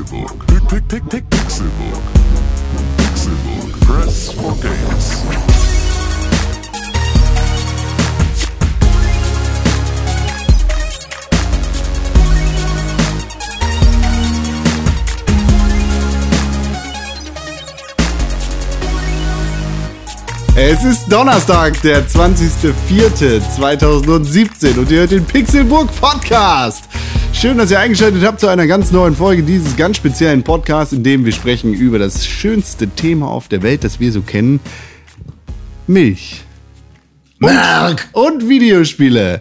Pixelbook. Pick, pick, pick, Pixelbook. Pixelbook. Press for games. Es ist Donnerstag, der 20.04.2017 und ihr hört den Pixelburg Podcast. Schön, dass ihr eingeschaltet habt zu einer ganz neuen Folge dieses ganz speziellen Podcasts, in dem wir sprechen über das schönste Thema auf der Welt, das wir so kennen. Milch. Und, und Videospiele.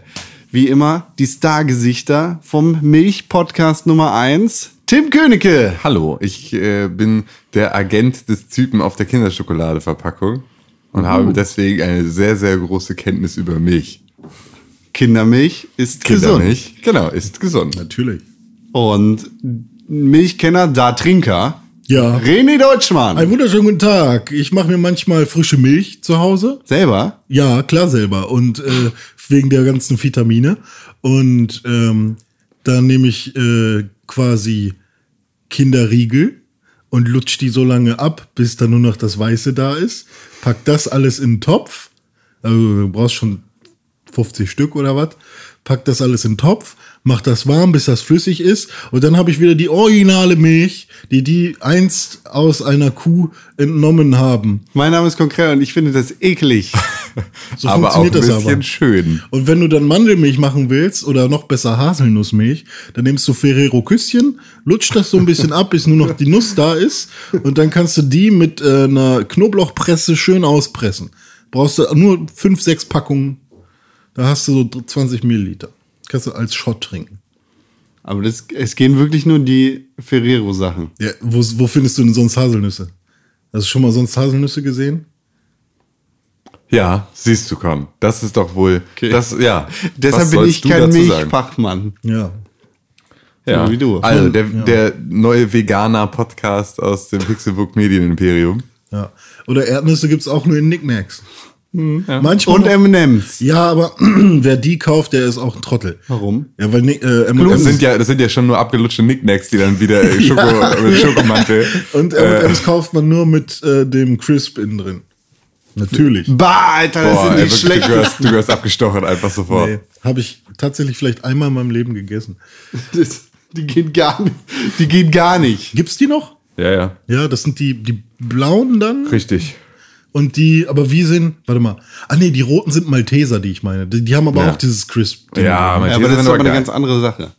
Wie immer die Stargesichter vom Milch-Podcast Nummer 1. Tim Königke. Hallo, ich äh, bin der Agent des Typen auf der Kinderschokoladeverpackung und habe deswegen eine sehr, sehr große Kenntnis über Milch. Kindermilch ist gesund. Kindermilch, genau, ist gesund. Natürlich. Und Milchkenner, da Trinker. Ja. René Deutschmann. Einen wunderschönen guten Tag. Ich mache mir manchmal frische Milch zu Hause. Selber? Ja, klar selber. Und äh, wegen der ganzen Vitamine. Und ähm, dann nehme ich äh, quasi Kinderriegel und lutsch die so lange ab, bis dann nur noch das Weiße da ist. Pack das alles in den Topf. Also du brauchst schon 50 Stück oder was. Pack das alles in den Topf, mach das warm, bis das flüssig ist. Und dann habe ich wieder die originale Milch, die die einst aus einer Kuh entnommen haben. Mein Name ist Konkret und ich finde das eklig. So aber auch ein funktioniert das bisschen aber. schön. Und wenn du dann Mandelmilch machen willst oder noch besser Haselnussmilch, dann nimmst du Ferrero Küsschen, lutscht das so ein bisschen ab, bis nur noch die Nuss da ist und dann kannst du die mit äh, einer Knoblauchpresse schön auspressen. Brauchst du nur fünf, sechs Packungen, da hast du so 20 Milliliter. Kannst du als Shot trinken. Aber das, es gehen wirklich nur die Ferrero-Sachen. Ja, wo, wo findest du denn sonst Haselnüsse? Hast du schon mal sonst Haselnüsse gesehen? Ja, siehst du, komm. Das ist doch wohl, das, ja. Deshalb bin ich kein? Milchfachmann. Ja. Ja, So wie du. Also, der, der neue Veganer-Podcast aus dem Pixelbook Medienimperium. ja. Oder Erdnüsse gibt's auch nur in Knickknacks. Manchmal Und M&M's. Ja, aber wer die kauft, der ist auch ein Trottel. Warum? Ja, weil äh, Das M&M's sind ja, das sind ja schon nur abgelutschte Knickknacks, die dann wieder äh, Schoko, mit Schokomantel. und äh, M&M's kauft man nur mit äh, dem Crisp innen drin. Natürlich. Bah, Alter, das Boah, sind ey, die wirklich, du, gehörst, du gehörst abgestochen einfach sofort. Nee, habe ich tatsächlich vielleicht einmal in meinem Leben gegessen. Das, die gehen gar nicht. Die gehen gar nicht. Gibt's die noch? Ja, ja, Ja, das sind die, die blauen dann. richtig. Und die, aber wie sind, warte mal. Ah nee, die roten sind Malteser, die ich meine. Die, die haben aber Ja. auch dieses Crisp. Ja, Ja, Malteser aber das ist sind aber aber eine ganz andere Sache.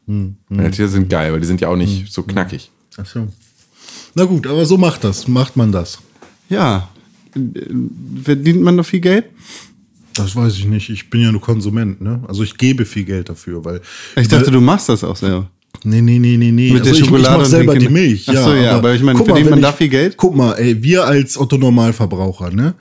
Malteser sind geil, weil die sind ja auch nicht so knackig. Ach so. Na gut, aber so macht das, macht man das. Ja. Verdient man noch viel Geld? Das weiß ich nicht. Ich bin ja nur Konsument, ne? Also ich gebe viel Geld dafür, weil. Ich dachte, du machst das auch selber. Nee, nee, nee, nee, nee. Mit der ich, Schokolade ich mach selber die Milch. Ach ja, so, ja, aber ich meine, verdient wenn man da viel Geld? Guck mal, ey, wir als Otto Normalverbraucher, ne?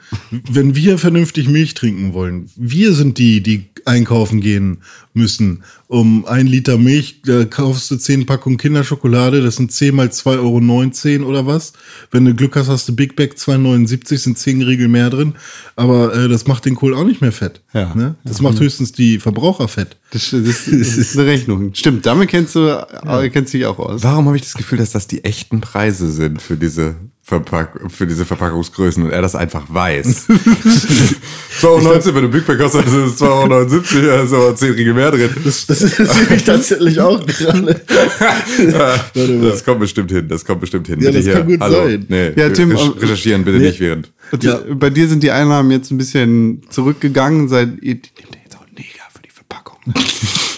Wenn wir vernünftig Milch trinken wollen, wir sind die, die einkaufen gehen müssen. Um ein Liter Milch, da kaufst du zehn Packungen Kinderschokolade, das sind 10 mal 2,19 Euro oder was. Wenn du Glück hast, hast du Big Bag 2,79, sind 10 Riegel mehr drin. Aber äh, das macht den Kohl auch nicht mehr fett. Ja. Ne? Das macht höchstens die Verbraucher fett. Das, das, das ist eine Rechnung. Stimmt, damit kennst du, äh, kennst du dich auch aus. Warum habe ich das Gefühl, dass das die echten Preise sind für diese, Verpack für diese Verpackungsgrößen und er das einfach weiß? 2,19 wenn du Big Bag kostet, das ist 2,79 da ist aber 10 Riegel mehr drin. Das, das interessiert mich tatsächlich auch gerade. Das kommt bestimmt hin, das kommt bestimmt hin. Ja, Bitte das kann gut Hallo. sein. Nee, Ja, Tim, recherchieren bitte nicht während. Ja. Bei dir sind die Einnahmen jetzt ein bisschen zurückgegangen, seit ihr nehmt ihr jetzt auch Neger für die Verpackung.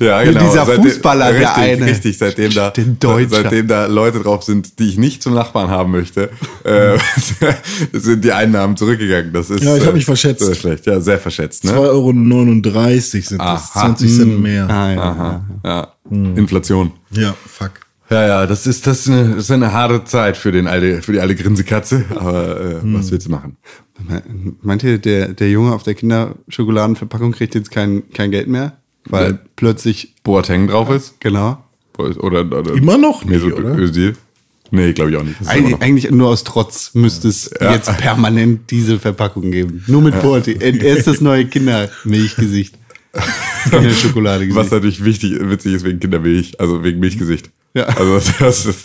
Ja, genau. dieser Seitdem- Fußballer, der richtig, eine. Richtig, seitdem da, seitdem da Leute drauf sind, die ich nicht zum Nachbarn haben möchte, äh, sind die Einnahmen zurückgegangen. Das ist, Ja, ich hab äh, mich verschätzt. Sehr schlecht, ja, sehr verschätzt, ne? 2,39 Euro sind das. Aha. 20 Cent mehr. Ah, ja. Aha, ja. Inflation. Ja, fuck. Ja, ja, das ist, das ist, eine, das ist eine harte Zeit für den alte, für die alte Grinsekatze, aber äh, was willst du machen? Meint ihr, der, der Junge auf der Kinderschokoladenverpackung kriegt jetzt kein, kein Geld mehr? Weil Ja. plötzlich, Boateng drauf ist? genau. Oder, oder Immer noch nicht, Mesut oder? Özil? Nee, glaube ich auch nicht. Immer Eigentlich, nur aus Trotz müsste es Ja. jetzt permanent diese Verpackung geben. Nur mit Porti. Er er ist das neue Kindermilchgesicht. Kinderschokolade Was natürlich wichtig, witzig ist wegen Kindermilch, also wegen Milchgesicht. Ja. Also das ist,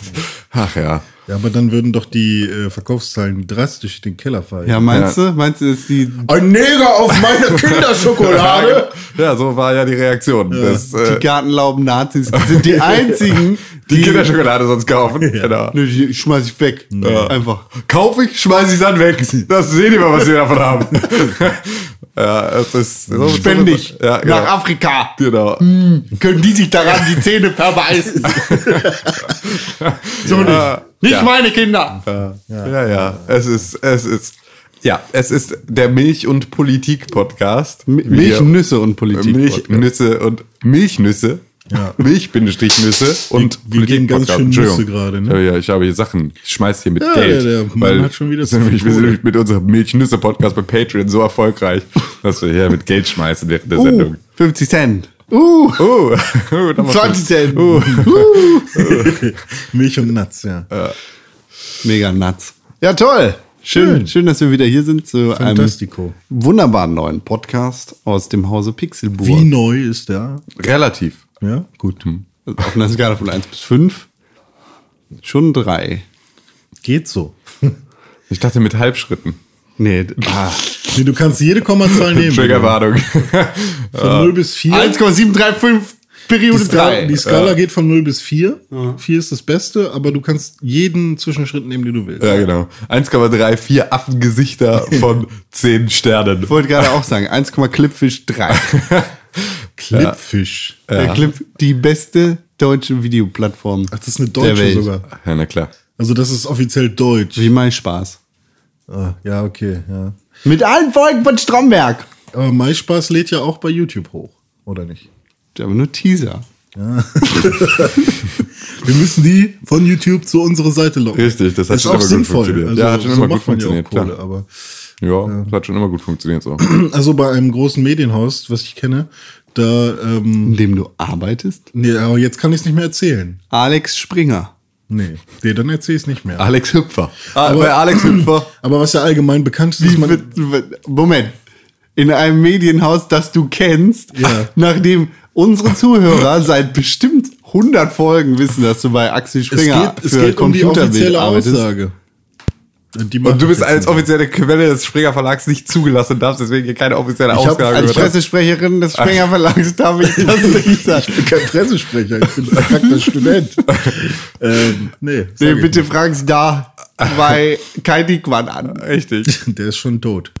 ach ja. Ja, aber dann würden doch die äh, Verkaufszahlen drastisch den Keller fallen. Ja, meinst du? Meinst du, dass die, Ein Neger auf meine Kinderschokolade! Ja, so war ja die Reaktion. Das, die äh, Gartenlauben Nazis sind die einzigen, die Kinderschokolade sonst kaufen. Genau. Nö, die schmeiß ich weg. Einfach. Kauf ich, schmeiß ich dann weg. Das sehen die mal, was wir davon haben. Ja, es ist so, Spendig Ja, genau. nach Afrika. Genau. Können die sich daran die Zähne verbeißen? so nicht. Nicht Ja. meine Kinder. Ja, ja. Es ist, es ist, ja, es ist der Milch- und Politik-Podcast. Milchnüsse und Politik. Milchnüsse und Milchnüsse. Ja. Milch-Nüsse und wir gehen ganz Politik-Podcast. schön. Nüsse gerade, ne? Ja, ja, ich habe hier Sachen. Ich schmeiß hier mit Ja, Geld. der- der Mann weil hat schon wieder wir zu wir sind mit unserem Milchnüsse-Podcast bei Patreon so erfolgreich, dass wir hier mit Geld schmeißen während der Uh, Sendung. 50 Cent. Uh, da macht 20 Cent. Uh. Milch und Nuts, ja. Mega nuts. Ja, toll. Schön, schön, dass wir wieder hier sind zu Fantastico. einem wunderbaren neuen Podcast aus dem Hause Pixelburg. Wie neu ist der? Relativ. Ja, gut. Also Auf einer Skala von 1 bis 5. Schon 3. Geht so. Ich dachte mit Halbschritten. Nee, ah. Nee, du kannst jede Kommazahl nehmen. Triggerwarnung. Von 0 bis 4. 1,735 Die Periode Skala, 3. die Skala geht von 0 bis 4. 4 ist das Beste, aber du kannst jeden Zwischenschritt nehmen, den du willst. Ja, genau. 1,34 Affengesichter von 10 Sternen. Ich wollte gerade auch sagen, 1, Clipfish 3. Clipfish. Der Clip, die beste deutsche Videoplattform. Ach, das ist eine deutsche sogar. Ja, na klar. Also das ist offiziell deutsch. Wie mein Spaß. Ah, ja, okay, ja. Mit allen Folgen von Stromberg. Aber MySpaß lädt ja auch bei YouTube hoch, oder nicht? Aber nur Teaser. Wir müssen die von YouTube zu unserer Seite locken. Richtig, das hat ist schon auch immer gut sinnvoll. funktioniert. Also, Ja, hat schon so immer gut ja funktioniert, Kohle, klar. aber Ja, das hat schon immer gut funktioniert so. also bei einem großen Medienhaus, was ich kenne, da ähm, In dem du arbeitest. nee, aber jetzt kann ich es nicht mehr erzählen. Alex Springer. Nee, nee dann erzähle ich es nicht mehr. Alex Hüpfer. Ah, bei Alex Hüpfer. Aber was ja allgemein bekannt ist, ist man, Moment. In einem Medienhaus, das du kennst, Ja. nachdem unsere Zuhörer seit bestimmt 100 Folgen wissen, dass du bei Axel es Springer geht, es geht um die offizielle Aussage. Und du bist als offizielle Quelle des Springer Verlags nicht zugelassen und darfst deswegen hier keine offizielle Ich hab Aussage Als Pressesprecherin des Springer Verlags darf ich das nicht sagen. Ich bin kein Pressesprecher, ich bin verkackter Student. ähm, nee, Nee, bitte fragen Sie da bei Kai Diekmann an. Richtig. nicht. Der ist schon tot.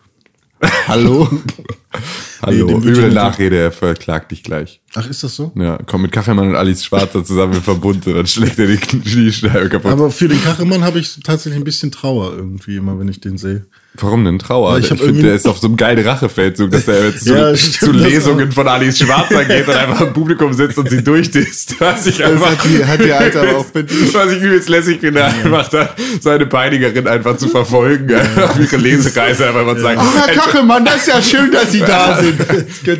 Hallo? Hallo, wird üble ja Nachrede, er verklagt dich gleich. Ach, ist das so? Ja, komm mit Kachelmann und Alice Schwarzer zusammen im Verbund und dann schlägt er die Kniescheibe kaputt. Aber für den Kachemann habe ich tatsächlich ein bisschen Trauer irgendwie immer, wenn ich den sehe. Warum denn Trauer? Weil ich Ich, finde, der ist auf so einem geilen Rachefeldzug, dass er jetzt zu, Ja, zu das Lesungen von Alice Schwarzer geht und einfach im Publikum sitzt und sie durchdisst. Was ich Das einfach, hat die, hat die Alter aber auch was ich übelst lässig finde, einfach da seine Peinigerin einfach zu verfolgen, auf ihre Lesereise einfach mal zu sagen, Ach, Herr Kachelmann, das ist ja schön, dass Sie da sind. Die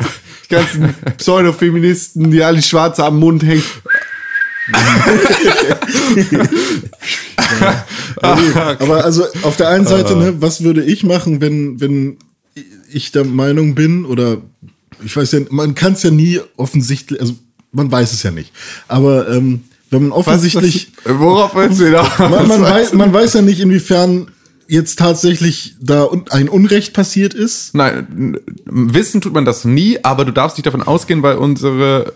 ganzen- Pseudofeministen, die alle Schwarze am Mund hängen. Aber also auf der einen Seite, ne, was würde ich machen, wenn, wenn ich der Meinung bin, oder ich weiß ja, man kann es ja nie offensichtlich, also man weiß es ja nicht. Aber ähm, wenn man offensichtlich, worauf willst du hinaus? man, man, weiß, man weiß ja nicht, inwiefern jetzt tatsächlich da ein Unrecht passiert ist. Nein, wissen tut man das nie, aber du darfst nicht davon ausgehen, weil unsere,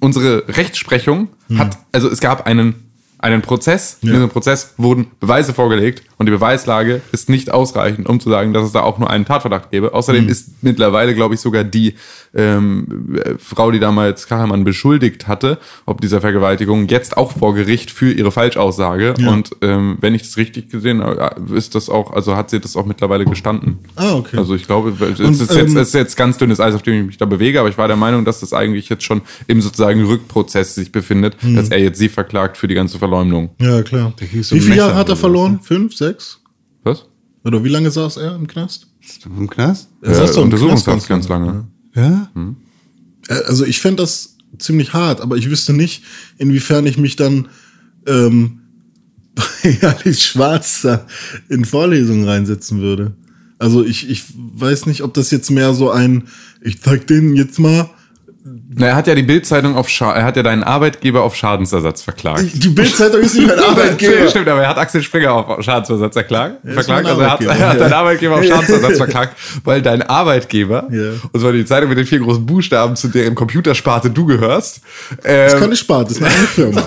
unsere Rechtsprechung hat, also es gab einen, einen Prozess, in Ja. diesem Prozess wurden Beweise vorgelegt und die Beweislage ist nicht ausreichend, um zu sagen, dass es da auch nur einen Tatverdacht gäbe. Außerdem ist mittlerweile, glaube ich, sogar die ähm, äh, Frau, die damals Kachelmann beschuldigt hatte, ob dieser Vergewaltigung, jetzt auch vor Gericht für ihre Falschaussage. Ja. Und ähm, wenn ich das richtig gesehen habe, ist das auch, also hat sie das auch mittlerweile gestanden. Ah, okay. Also ich glaube, es Und, ist, jetzt, ähm, ist jetzt ganz dünnes Eis, auf dem ich mich da bewege, aber ich war der Meinung, dass das eigentlich jetzt schon im sozusagen Rückprozess sich befindet, Hm. dass er jetzt sie verklagt für die ganze Verleumdung. Ja, klar. Wie viele Jahre hat er verloren? Fünf, sechs? Was? Oder wie lange saß er im Knast? Im Knast? Er saß doch im Untersuchungshaft Knast ganz lange. Ja? Äh, Also ich fände das ziemlich hart, aber ich wüsste nicht, inwiefern ich mich dann ähm, bei Alice Schwarzer in Vorlesungen reinsetzen würde. Also ich, ich weiß nicht, ob das jetzt mehr so ein, ich zeig denen jetzt mal, Na, er hat ja die Bildzeitung auf Scha er hat ja deinen Arbeitgeber auf Schadensersatz verklagt. Die Bildzeitung ist nicht mein Arbeitgeber. Stimmt, aber er hat Axel Springer auf Schadensersatz erklagt. ist verklagt. Also er hat, er hat deinen Arbeitgeber auf Schadensersatz verklagt, weil dein Arbeitgeber, Ja. und zwar die Zeitung mit den vier großen Buchstaben, zu deren Computersparte du gehörst, Das ist ähm, keine Sparte, das ist eine eigene Firma.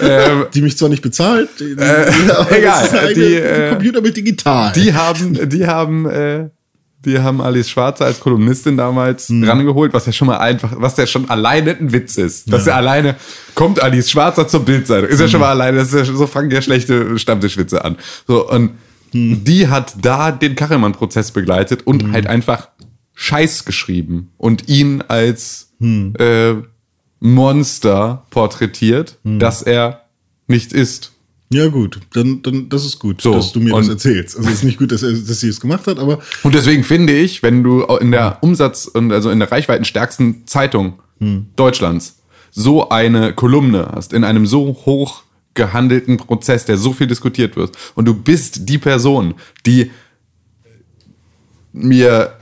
ähm, Die mich zwar nicht bezahlt, die, aber egal, das ist eine die, eigene äh, Computerbild digital. die haben, die haben, äh, die haben Alice Schwarzer als Kolumnistin damals Hm. rangeholt, was ja schon mal einfach, was ja schon alleine ein Witz ist. Dass ja alleine kommt Alice Schwarzer zur Bildzeitung. Ist ja schon mal alleine, das ist ja, so fangen ja schlechte Stammtischwitze an. So, und Hm. die hat da den Kachelmann-Prozess begleitet und halt einfach Scheiß geschrieben und ihn als Hm. äh, Monster porträtiert, dass er nicht ist. Ja, gut, dann, dann das ist gut, So, dass du mir das erzählst. Also es ist nicht gut, dass, er, dass sie es gemacht hat, aber Und deswegen finde ich, wenn du in der Umsatz- und also in der reichweitenstärksten Zeitung Deutschlands so eine Kolumne hast, in einem so hoch gehandelten Prozess, der so viel diskutiert wird, und du bist die Person, die mir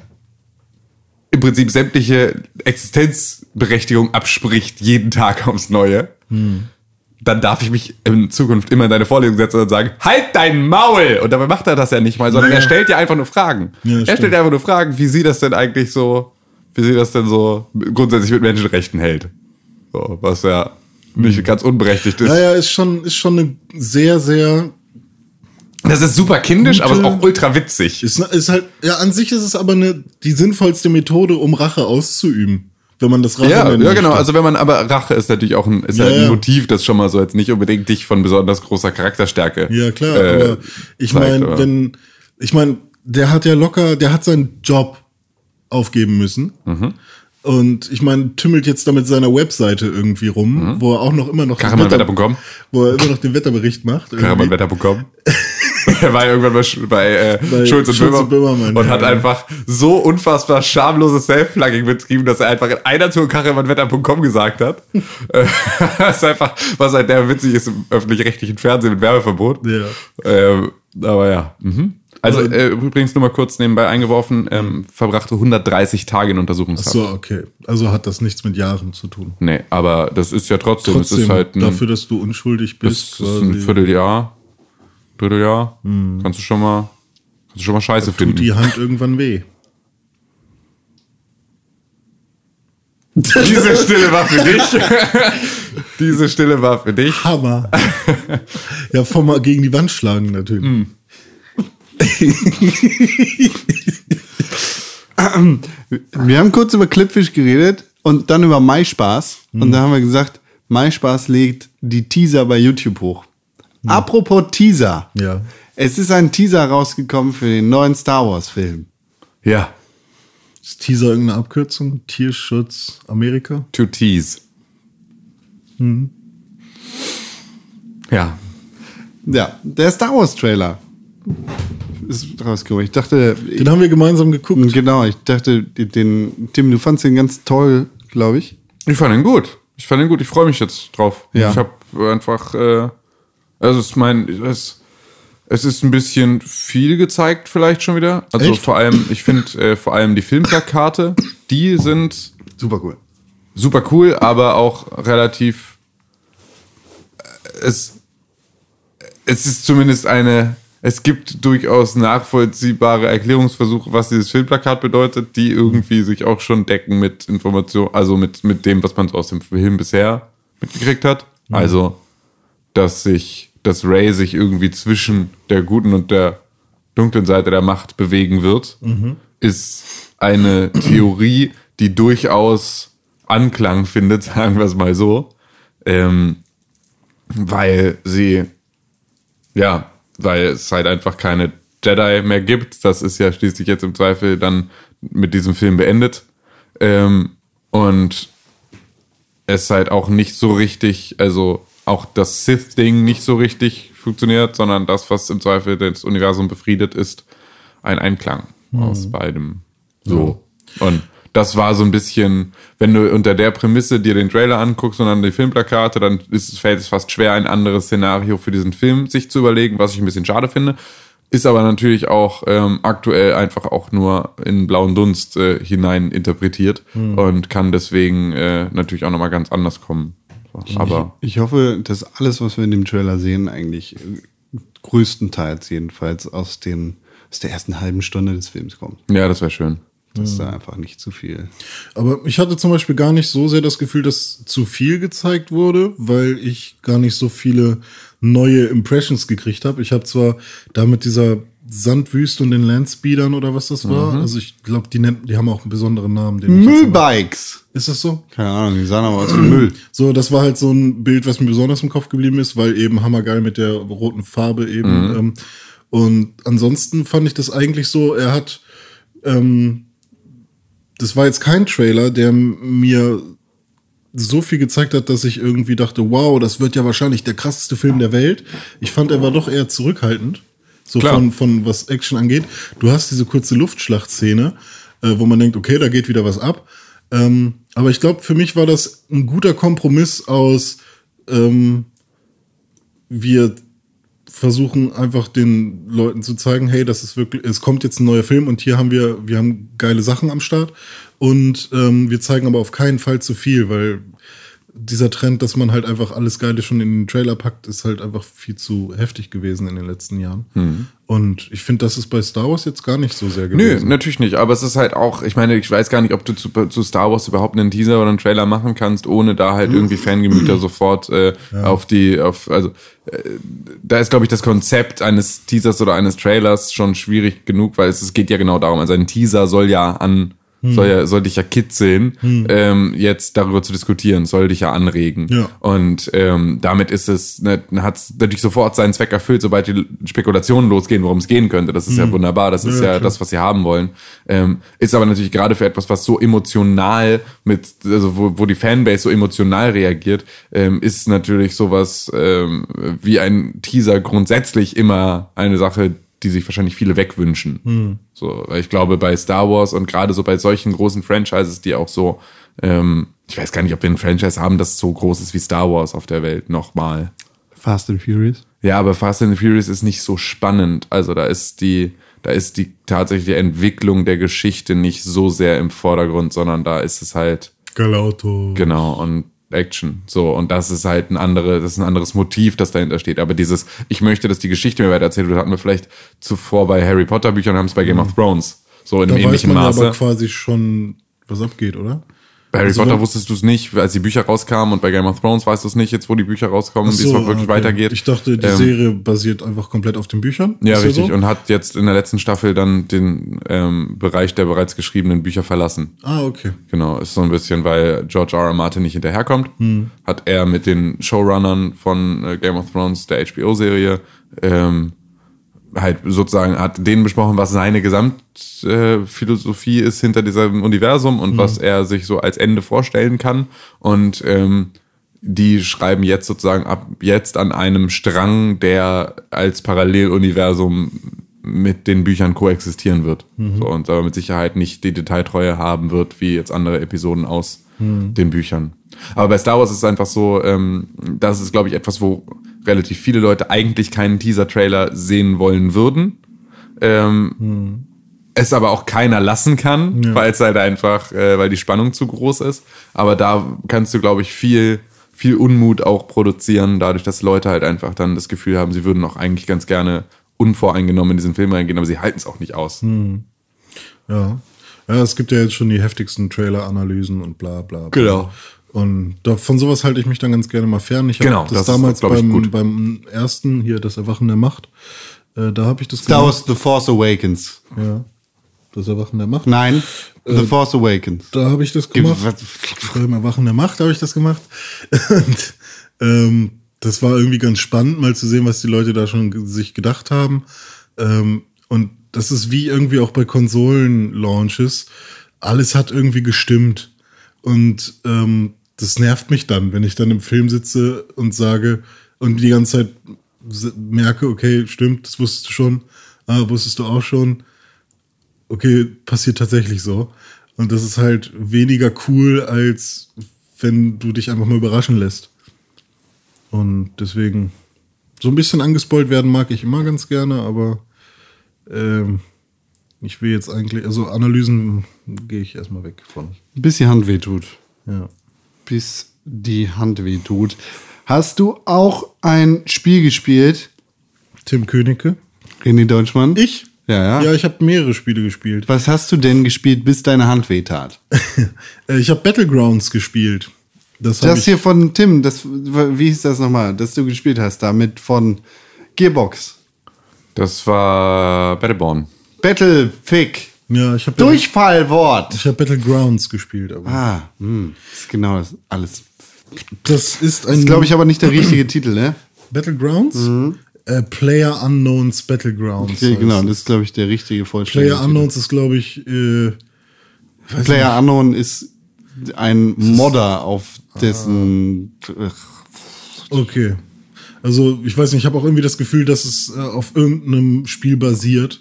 im Prinzip sämtliche Existenzberechtigung abspricht, jeden Tag aufs Neue, dann darf ich mich in Zukunft immer in deine Vorlesung setzen und sagen, halt dein Maul! Und dabei macht er das ja nicht mal, sondern Naja. er stellt dir einfach nur Fragen. Ja, er stimmt. stellt dir einfach nur Fragen, wie sie das denn eigentlich so, wie sie das denn so grundsätzlich mit Menschenrechten hält. So, was ja nicht ganz unberechtigt ist. naja, ist schon, ist schon eine sehr, sehr Das ist super kindisch, aber ist Gute- auch ultra witzig. Ist, ist halt, ja, an sich ist es aber eine, die sinnvollste Methode, um Rache auszuüben. Wenn man das Rache Ja, nennen ja, genau. möchte. Also wenn man, aber Rache ist natürlich auch ein, ist Ja, halt ein ja. Motiv, das schon mal so jetzt nicht unbedingt dich von besonders großer Charakterstärke. Ja, klar, äh, aber ich meine, wenn, ich meine, der hat ja locker, der hat seinen Job aufgeben müssen. Mhm. Und ich meine, tümmelt jetzt da mit seiner Webseite irgendwie rum, wo er auch noch immer noch Karamanwetter.com. wo er immer noch den Wetterbericht macht. Karamanwetter.com. er war ja irgendwann bei, bei, äh, Bei Schulz und, Schulz Böhmer und Böhmermann, und hat ja. einfach so unfassbar schamloses Self-Plugging betrieben, dass er einfach in einer Tour Karamanwetter.com gesagt hat. Äh, das ist einfach, was halt der witzig ist im öffentlich-rechtlichen Fernsehen mit Werbeverbot. Ja. Ähm, aber ja. Mhm. Also äh, übrigens nur mal kurz nebenbei eingeworfen, ähm, verbrachte 130 Tage in Ach Untersuchungshaft. so, okay. Also hat das nichts mit Jahren zu tun. Nee, aber das ist ja trotzdem, Trotzdem, ist halt ein, dafür, dass du unschuldig das bist, ist ein Vierteljahr, Vierteljahr, kannst du schon mal, kannst du schon mal Scheiße tut finden. die Hand irgendwann weh. Diese Stille war für dich. Diese Stille war für dich. Hammer. ja, vom mal gegen die Wand schlagen natürlich. Hm. Wir haben kurz über Clipfish geredet und dann über MySpaß. Und da haben wir gesagt, MySpaß legt die Teaser bei YouTube hoch. Apropos Teaser. Ja. Es ist ein Teaser rausgekommen für den neuen Star Wars Film. Ja, Ist Teaser irgendeine Abkürzung? Tierschutz Amerika? to tease. Ja, Ja, der Star Wars Trailer ist rausgekommen. Ich dachte, Den haben wir gemeinsam geguckt. genau, ich dachte, den, Tim, du fandst den ganz toll, glaube ich. ich fand ihn gut. Ich fand ihn gut. Ich freue mich jetzt drauf. Ja. Ich habe einfach, äh, also es ist mein, es, es ist ein bisschen viel gezeigt vielleicht schon wieder. Also Echt? vor allem, ich finde äh, vor allem die Filmplakate, die sind Super cool. super cool, aber auch relativ. äh, Es, es ist zumindest eine. Es gibt durchaus nachvollziehbare Erklärungsversuche, was dieses Filmplakat bedeutet, die irgendwie sich auch schon decken mit Information, also mit, mit dem, was man so aus dem Film bisher mitgekriegt hat. Also, dass sich, dass Ray sich irgendwie zwischen der guten und der dunklen Seite der Macht bewegen wird, ist eine Theorie, die durchaus Anklang findet, sagen wir es mal so, ähm, weil sie, ja, weil es halt einfach keine Jedi mehr gibt. Das ist ja schließlich jetzt im Zweifel dann mit diesem Film beendet. Ähm, und es halt auch nicht so richtig, also auch das Sith-Ding nicht so richtig funktioniert, sondern das, was im Zweifel das Universum befriedet, ist ein Einklang aus beidem. So. Und das war so ein bisschen, wenn du unter der Prämisse dir den Trailer anguckst und dann die Filmplakate, dann ist es, fällt es fast schwer, ein anderes Szenario für diesen Film sich zu überlegen, was ich ein bisschen schade finde. ist aber natürlich auch ähm, aktuell einfach auch nur in blauen Dunst äh, hinein interpretiert und kann deswegen äh, natürlich auch nochmal ganz anders kommen. Aber Ich hoffe, dass alles, was wir in dem Trailer sehen, eigentlich größtenteils jedenfalls aus, den, aus der ersten halben Stunde des Films kommt. ja, das wäre schön. Dass da einfach nicht zu viel. Aber ich hatte zum Beispiel gar nicht so sehr das Gefühl, dass zu viel gezeigt wurde, weil ich gar nicht so viele neue Impressions gekriegt habe. Ich habe zwar da mit dieser Sandwüste und den Landspeedern oder was das war, also ich glaube, die, nennt- die haben auch einen besonderen Namen. Müllbikes! Ist das so? Keine Ahnung, die sahen aber aus wie Müll. So, das war halt so ein Bild, was mir besonders im Kopf geblieben ist, weil eben hammergeil mit der roten Farbe eben. Ähm, und ansonsten fand ich das eigentlich so, er hat, ähm, das war jetzt kein Trailer, der mir so viel gezeigt hat, dass ich irgendwie dachte, wow, das wird ja wahrscheinlich der krasseste Film der Welt. Ich fand, er war doch eher zurückhaltend, so Klar. von, von was Action angeht. Du hast diese kurze Luftschlachtszene, äh, wo man denkt, okay, da geht wieder was ab. Ähm, aber ich glaube, für mich war das ein guter Kompromiss aus, ähm, wir versuchen einfach den Leuten zu zeigen, hey, das ist wirklich, es kommt jetzt ein neuer Film und hier haben wir, wir haben geile Sachen am Start und ähm, wir zeigen aber auf keinen Fall zu viel, weil dieser Trend, dass man halt einfach alles Geile schon in den Trailer packt, ist halt einfach viel zu heftig gewesen in den letzten Jahren. Und ich finde, das ist bei Star Wars jetzt gar nicht so sehr Nö, gewesen. natürlich nicht. Aber es ist halt auch, ich meine, ich weiß gar nicht, ob du zu, zu Star Wars überhaupt einen Teaser oder einen Trailer machen kannst, ohne da halt irgendwie Fangemüter sofort äh, auf die, auf, also äh, da ist, glaube ich, das Konzept eines Teasers oder eines Trailers schon schwierig genug, weil es, es geht ja genau darum. Also ein Teaser soll ja an soll ja soll dich ja kitzeln, ähm, jetzt darüber zu diskutieren, soll dich ja anregen. Ja. Und ähm, damit ist es, ne, hat natürlich sofort seinen Zweck erfüllt, sobald die Spekulationen losgehen, worum es gehen könnte. Das ist ja wunderbar, das ist Ja, ja, das, was sie haben wollen. Ähm, ist aber natürlich gerade für etwas, was so emotional mit, also wo, wo die Fanbase so emotional reagiert, ähm, ist natürlich sowas ähm, wie ein Teaser grundsätzlich immer eine Sache, die sich wahrscheinlich viele wegwünschen. So, weil ich glaube, bei Star Wars und gerade so bei solchen großen Franchises, die auch so, ähm, ich weiß gar nicht, ob wir ein Franchise haben, das so groß ist wie Star Wars auf der Welt nochmal. Fast and Furious. Ja, aber Fast and Furious ist nicht so spannend. Also da ist die, da ist die tatsächliche Entwicklung der Geschichte nicht so sehr im Vordergrund, sondern da ist es halt Geile Auto. genau und Action. So und das ist halt ein andere, das ist ein anderes Motiv, das dahinter steht. Aber dieses, ich möchte, dass die Geschichte mir weiter erzählt wird, hatten wir vielleicht zuvor bei Harry Potter Büchern, haben es bei Game of Thrones so in Da einem weiß ähnlichen man Maße. aber quasi schon, was abgeht, oder? Bei Harry Also Potter wusstest du es nicht, als die Bücher rauskamen und bei Game of Thrones weißt du es nicht, jetzt wo die Bücher rauskommen, Ach wie es so, wirklich okay. weitergeht. Ich dachte, die Ähm, Serie basiert einfach komplett auf den Büchern. Ja, richtig. so? Und hat jetzt in der letzten Staffel dann den ähm, Bereich der bereits geschriebenen Bücher verlassen. ah, okay. Genau, ist so ein bisschen, weil George R. R. Martin nicht hinterherkommt, Hm. hat er mit den Showrunnern von äh, Game of Thrones, der HBO-Serie, ähm, halt sozusagen hat denen besprochen, was seine Gesamtphilosophie Philosophie ist hinter diesem Universum und was er sich so als Ende vorstellen kann. Und ähm, die schreiben jetzt sozusagen ab jetzt an einem Strang, der als Paralleluniversum mit den Büchern koexistieren wird. So, und aber mit Sicherheit nicht die Detailtreue haben wird, wie jetzt andere Episoden aus den Büchern. Aber bei Star Wars ist es einfach so, ähm, das ist, glaube ich, etwas, wo relativ viele Leute eigentlich keinen Teaser-Trailer sehen wollen würden. Ähm, Es aber auch keiner lassen kann, weil es halt einfach, äh, weil die Spannung zu groß ist. Aber da kannst du, glaube ich, viel, viel Unmut auch produzieren, dadurch, dass Leute halt einfach dann das Gefühl haben, sie würden auch eigentlich ganz gerne unvoreingenommen in diesen Film reingehen, aber sie halten es auch nicht aus. Ja. Ja, es gibt ja jetzt schon die heftigsten Trailer-Analysen und bla bla. bla. Genau. Und da, von sowas halte ich mich dann ganz gerne mal fern. Ich habe Genau, das, das ist, damals ich, beim, gut. beim ersten, hier, das Erwachen der Macht, äh, da habe ich das Star Wars The Force Awakens. Ja. Das Erwachen der Macht. Nein, The Force Awakens. Da habe ich das gemacht. Beim Erwachen der Macht habe ich das gemacht. Und ähm, das war irgendwie ganz spannend, mal zu sehen, was die Leute da schon sich gedacht haben. Ähm, und das ist wie irgendwie auch bei Konsolen-Launches. Alles hat irgendwie gestimmt. Und ähm, das nervt mich dann, wenn ich dann im Film sitze und sage und die ganze Zeit merke, okay, stimmt, das wusstest du schon. Ah, wusstest du auch schon okay, passiert tatsächlich so. Und das ist halt weniger cool, als wenn du dich einfach mal überraschen lässt. Und deswegen, so ein bisschen angespoilt werden mag ich immer ganz gerne, aber ähm, ich will jetzt eigentlich, also Analysen gehe ich erstmal weg von. Bis die Hand wehtut. Ja. Bis die Hand wehtut. Hast du auch ein Spiel gespielt, Tim Königke. René Deutschmann? Ich? Ja, ja. Ja, ich habe mehrere Spiele gespielt. Was hast du denn gespielt, bis deine Hand wehtat? Äh, ich habe Battlegrounds gespielt. Das, Das hier von Tim, das, wie hieß das nochmal, das du gespielt hast, damit von Gearbox. Das war Battleborn. Battlefick. Ja, ich habe Durchfallwort. Ich habe Battlegrounds gespielt, aber Ah, hm, das ist genau das alles. das ist ein glaube ich, aber nicht der richtige Titel, ne? Battlegrounds. Äh, Player Unknowns Battlegrounds. Okay, genau, das ist, glaube ich, der richtige vollständige Player Unknowns ist, glaube ich, äh. Player Unknown ist ein Modder, auf dessen. okay. Also ich weiß nicht, ich habe auch irgendwie das Gefühl, dass es äh, auf irgendeinem Spiel basiert.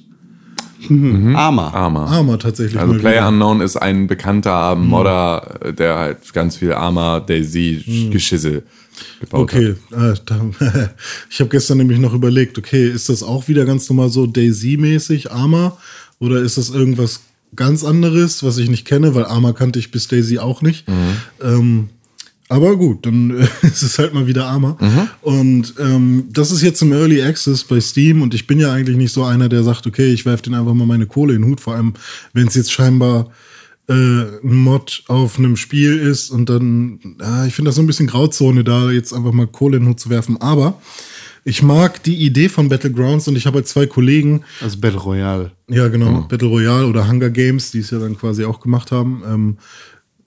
Armer. Arma. Arma tatsächlich. Also Player wieder. Unknown ist ein bekannter Modder, äh, der halt ganz viel Arma, Daisy, Geschissel gebaut hat. Okay, äh, ich habe gestern nämlich noch überlegt, okay, ist das auch wieder ganz normal so Daisy-mäßig, Arma? Oder ist das irgendwas ganz anderes, was ich nicht kenne? Weil Arma kannte ich bis Daisy auch nicht. Ähm, aber gut, dann äh, ist es halt mal wieder Arma. Und ähm, das ist jetzt im Early Access bei Steam und ich bin ja eigentlich nicht so einer, der sagt, okay, ich werfe den einfach mal meine Kohle in den Hut, vor allem wenn es jetzt scheinbar äh, ein Mod auf einem Spiel ist und dann, ja, ich finde das so ein bisschen Grauzone, da jetzt einfach mal Kohle in den Hut zu werfen. Aber ich mag die Idee von Battlegrounds und ich habe halt zwei Kollegen, Also Battle Royale. ja genau, Battle Royale oder Hunger Games, die es ja dann quasi auch gemacht haben. Ähm,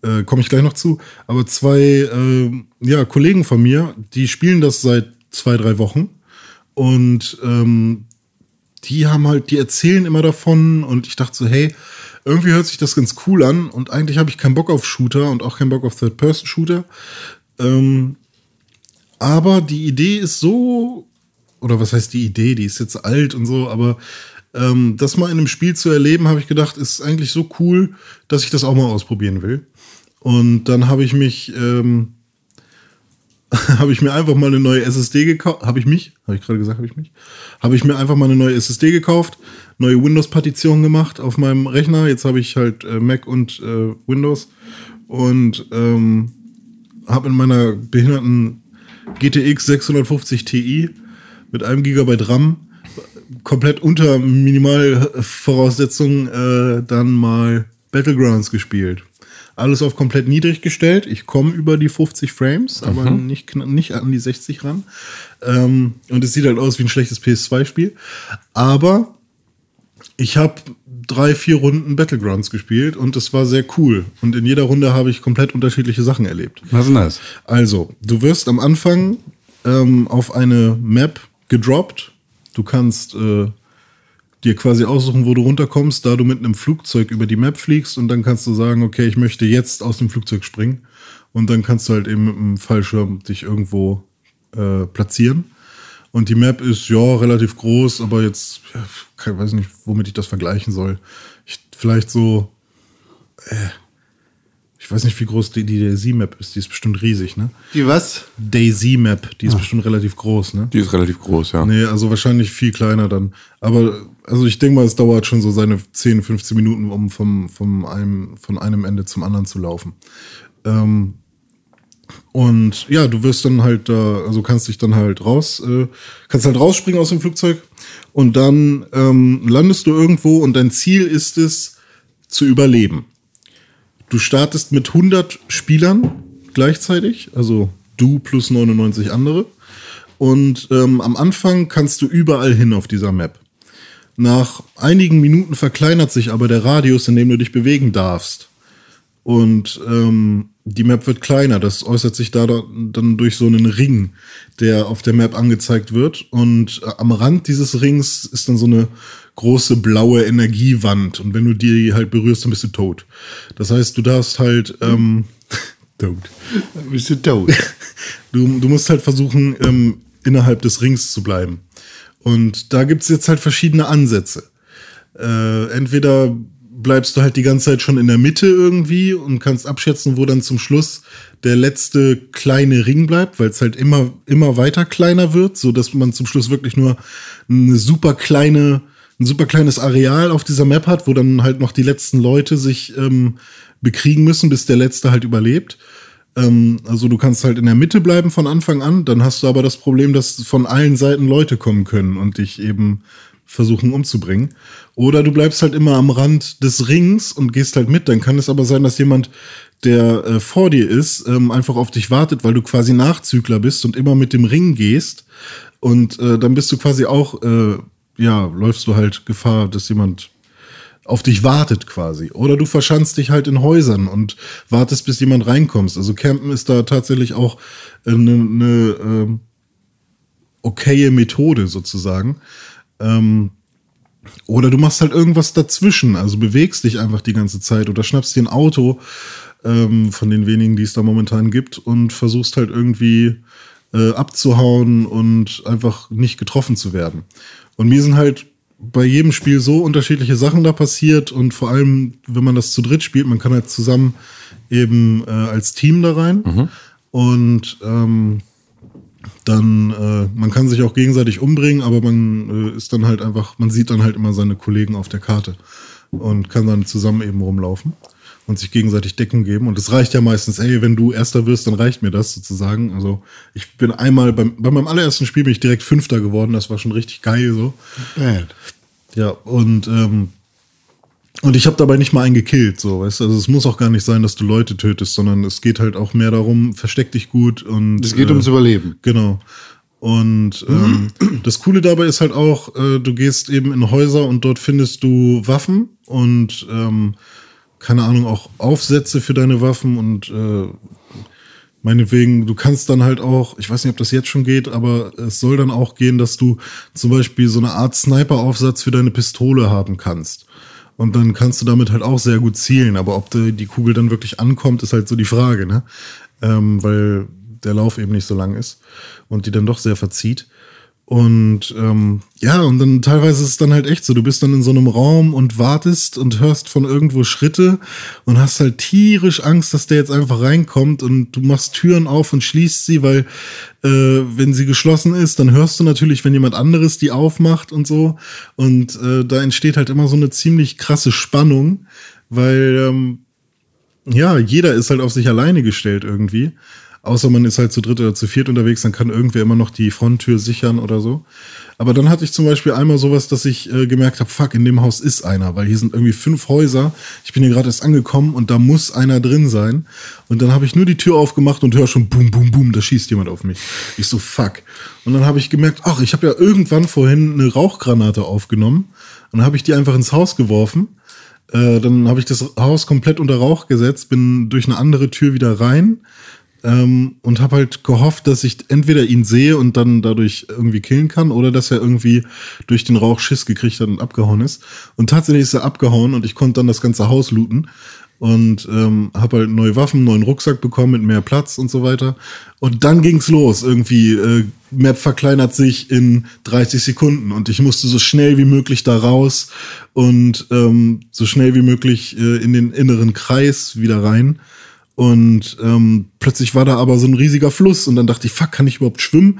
äh, Komme ich gleich noch zu. Aber zwei äh, ja, Kollegen von mir, die spielen das seit zwei, drei Wochen. Und ähm, die haben halt, die erzählen immer davon und ich dachte so, hey, irgendwie hört sich das ganz cool an und eigentlich habe ich keinen Bock auf Shooter und auch keinen Bock auf Third-Person-Shooter. Ähm, aber die Idee ist so, oder was heißt die Idee, die ist jetzt alt und so, aber ähm, das mal in einem Spiel zu erleben, habe ich gedacht, ist eigentlich so cool, dass ich das auch mal ausprobieren will. Und dann habe ich mich, ähm, habe ich mir einfach mal eine neue SSD gekauft. Habe ich mich? Habe ich gerade gesagt, habe ich mich? Habe ich mir einfach mal eine neue SSD gekauft, neue Windows-Partition gemacht auf meinem Rechner. Jetzt habe ich halt äh, Mac und äh, Windows und ähm, habe in meiner behinderten GTX 650 Ti mit einem Gigabyte RAM komplett unter Minimalvoraussetzungen äh, dann mal Battlegrounds gespielt. Alles auf komplett niedrig gestellt. Ich komme über die 50 Frames, aber nicht, nicht an die 60 ran. Ähm, und es sieht halt aus wie ein schlechtes PS2-Spiel. Aber ich habe drei, vier Runden Battlegrounds gespielt und es war sehr cool. Und in jeder Runde habe ich komplett unterschiedliche Sachen erlebt. Was ist das? Also, du wirst am Anfang ähm, auf eine Map gedroppt. Du kannst äh, dir quasi aussuchen, wo du runterkommst, da du mit einem Flugzeug über die Map fliegst und dann kannst du sagen, okay, ich möchte jetzt aus dem Flugzeug springen. Und dann kannst du halt eben mit einem Fallschirm dich irgendwo äh, platzieren. Und die Map ist ja relativ groß, aber jetzt, ja, ich nicht, womit ich das vergleichen soll. Ich, vielleicht so, äh, ich weiß nicht, wie groß die, die Daisy-Map ist. Die ist bestimmt riesig, ne? Die was? Daisy-Map, die ist bestimmt relativ groß, ne? Die ist relativ groß, ja. Nee, also wahrscheinlich viel kleiner dann. Aber also ich denke mal, es dauert schon so seine 10, 15 Minuten, um vom, vom einem, von einem Ende zum anderen zu laufen. Ähm, und ja, du wirst dann halt da, also kannst dich dann halt raus, äh, kannst halt rausspringen aus dem Flugzeug und dann ähm, landest du irgendwo und dein Ziel ist es, zu überleben. Du startest mit 100 Spielern gleichzeitig, also du plus 99 andere. Und ähm, am Anfang kannst du überall hin auf dieser Map. Nach einigen Minuten verkleinert sich aber der Radius, in dem du dich bewegen darfst. Und ähm, die Map wird kleiner. Das äußert sich da dann durch so einen Ring, der auf der Map angezeigt wird. Und äh, am Rand dieses Rings ist dann so eine große blaue Energiewand. Und wenn du die halt berührst, dann bist du tot. Das heißt, du darfst halt ähm, tot. Bist du tot? Du, du musst halt versuchen, ähm, innerhalb des Rings zu bleiben. Und da gibt's jetzt halt verschiedene Ansätze. Äh, entweder bleibst du halt die ganze Zeit schon in der Mitte irgendwie und kannst abschätzen, wo dann zum Schluss der letzte kleine Ring bleibt, weil es halt immer, immer weiter kleiner wird, so dass man zum Schluss wirklich nur eine super kleine ein super kleines Areal auf dieser Map hat, wo dann halt noch die letzten Leute sich ähm, bekriegen müssen, bis der letzte halt überlebt. Ähm, also du kannst halt in der Mitte bleiben von Anfang an, dann hast du aber das Problem, dass von allen Seiten Leute kommen können und dich eben versuchen umzubringen. Oder du bleibst halt immer am Rand des Rings und gehst halt mit. Dann kann es aber sein, dass jemand, der äh, vor dir ist, ähm, einfach auf dich wartet, weil du quasi Nachzügler bist und immer mit dem Ring gehst. Und äh, dann bist du quasi auch, äh, ja, läufst du halt Gefahr, dass jemand auf dich wartet quasi. Oder du verschanzt dich halt in Häusern und wartest, bis jemand reinkommst. Also Campen ist da tatsächlich auch eine, eine ähm, okaye Methode sozusagen. Ähm, oder du machst halt irgendwas dazwischen, also bewegst dich einfach die ganze Zeit oder schnappst dir ein Auto ähm, von den wenigen, die es da momentan gibt und versuchst halt irgendwie äh, abzuhauen und einfach nicht getroffen zu werden. Und mir sind halt bei jedem Spiel so unterschiedliche Sachen da passiert und vor allem, wenn man das zu dritt spielt, man kann halt zusammen eben äh, als Team da rein. Und ähm, dann, äh, man kann sich auch gegenseitig umbringen, aber man äh, ist dann halt einfach, man sieht dann halt immer seine Kollegen auf der Karte und kann dann zusammen eben rumlaufen und sich gegenseitig Deckung geben. Und es reicht ja meistens, ey, wenn du Erster wirst, dann reicht mir das sozusagen. Also ich bin einmal, beim, bei meinem allerersten Spiel bin ich direkt Fünfter geworden, das war schon richtig geil so. Bad. Ja, und ähm, und ich habe dabei nicht mal einen gekillt, so, weißt du? Also es muss auch gar nicht sein, dass du Leute tötest, sondern es geht halt auch mehr darum, versteck dich gut und Es geht äh, ums Überleben. Genau. Und ähm, das Coole dabei ist halt auch, äh, du gehst eben in Häuser und dort findest du Waffen und ähm, keine Ahnung, auch Aufsätze für deine Waffen und äh, meinetwegen, du kannst dann halt auch, ich weiß nicht, ob das jetzt schon geht, aber es soll dann auch gehen, dass du zum Beispiel so eine Art Sniper-Aufsatz für deine Pistole haben kannst. Und dann kannst du damit halt auch sehr gut zielen. Aber ob die, Kugel dann wirklich ankommt, ist halt so die Frage, ne? Ähm, weil der Lauf eben nicht so lang ist und die dann doch sehr verzieht. Und ähm, ja, und dann teilweise ist es dann halt echt so, du bist dann in so einem Raum und wartest und hörst von irgendwo Schritte und hast halt tierisch Angst, dass der jetzt einfach reinkommt und du machst Türen auf und schließt sie, weil äh, wenn sie geschlossen ist, dann hörst du natürlich, wenn jemand anderes die aufmacht und so. Und äh, da entsteht halt immer so eine ziemlich krasse Spannung, weil ähm, ja, jeder ist halt auf sich alleine gestellt irgendwie. Außer man ist halt zu dritt oder zu viert unterwegs, dann kann irgendwer immer noch die Fronttür sichern oder so. Aber dann hatte ich zum Beispiel einmal sowas, dass ich äh, gemerkt habe, fuck, in dem Haus ist einer, weil hier sind irgendwie fünf Häuser. Ich bin hier gerade erst angekommen und da muss einer drin sein. Und dann habe ich nur die Tür aufgemacht und höre schon boom, boom, boom, da schießt jemand auf mich. Ich so, fuck. Und dann habe ich gemerkt, ach, ich habe ja irgendwann vorhin eine Rauchgranate aufgenommen. Und dann habe ich die einfach ins Haus geworfen. Äh, dann habe ich das Haus komplett unter Rauch gesetzt, bin durch eine andere Tür wieder rein ähm, und habe halt gehofft, dass ich entweder ihn sehe und dann dadurch irgendwie killen kann oder dass er irgendwie durch den Rauch Schiss gekriegt hat und abgehauen ist. Und tatsächlich ist er abgehauen und ich konnte dann das ganze Haus looten und ähm, habe halt neue Waffen, neuen Rucksack bekommen mit mehr Platz und so weiter. Und dann ging's los. Irgendwie äh, Map verkleinert sich in 30 Sekunden und ich musste so schnell wie möglich da raus und ähm, so schnell wie möglich äh, in den inneren Kreis wieder rein. Und ähm, plötzlich war da aber so ein riesiger Fluss und dann dachte ich, fuck, kann ich überhaupt schwimmen?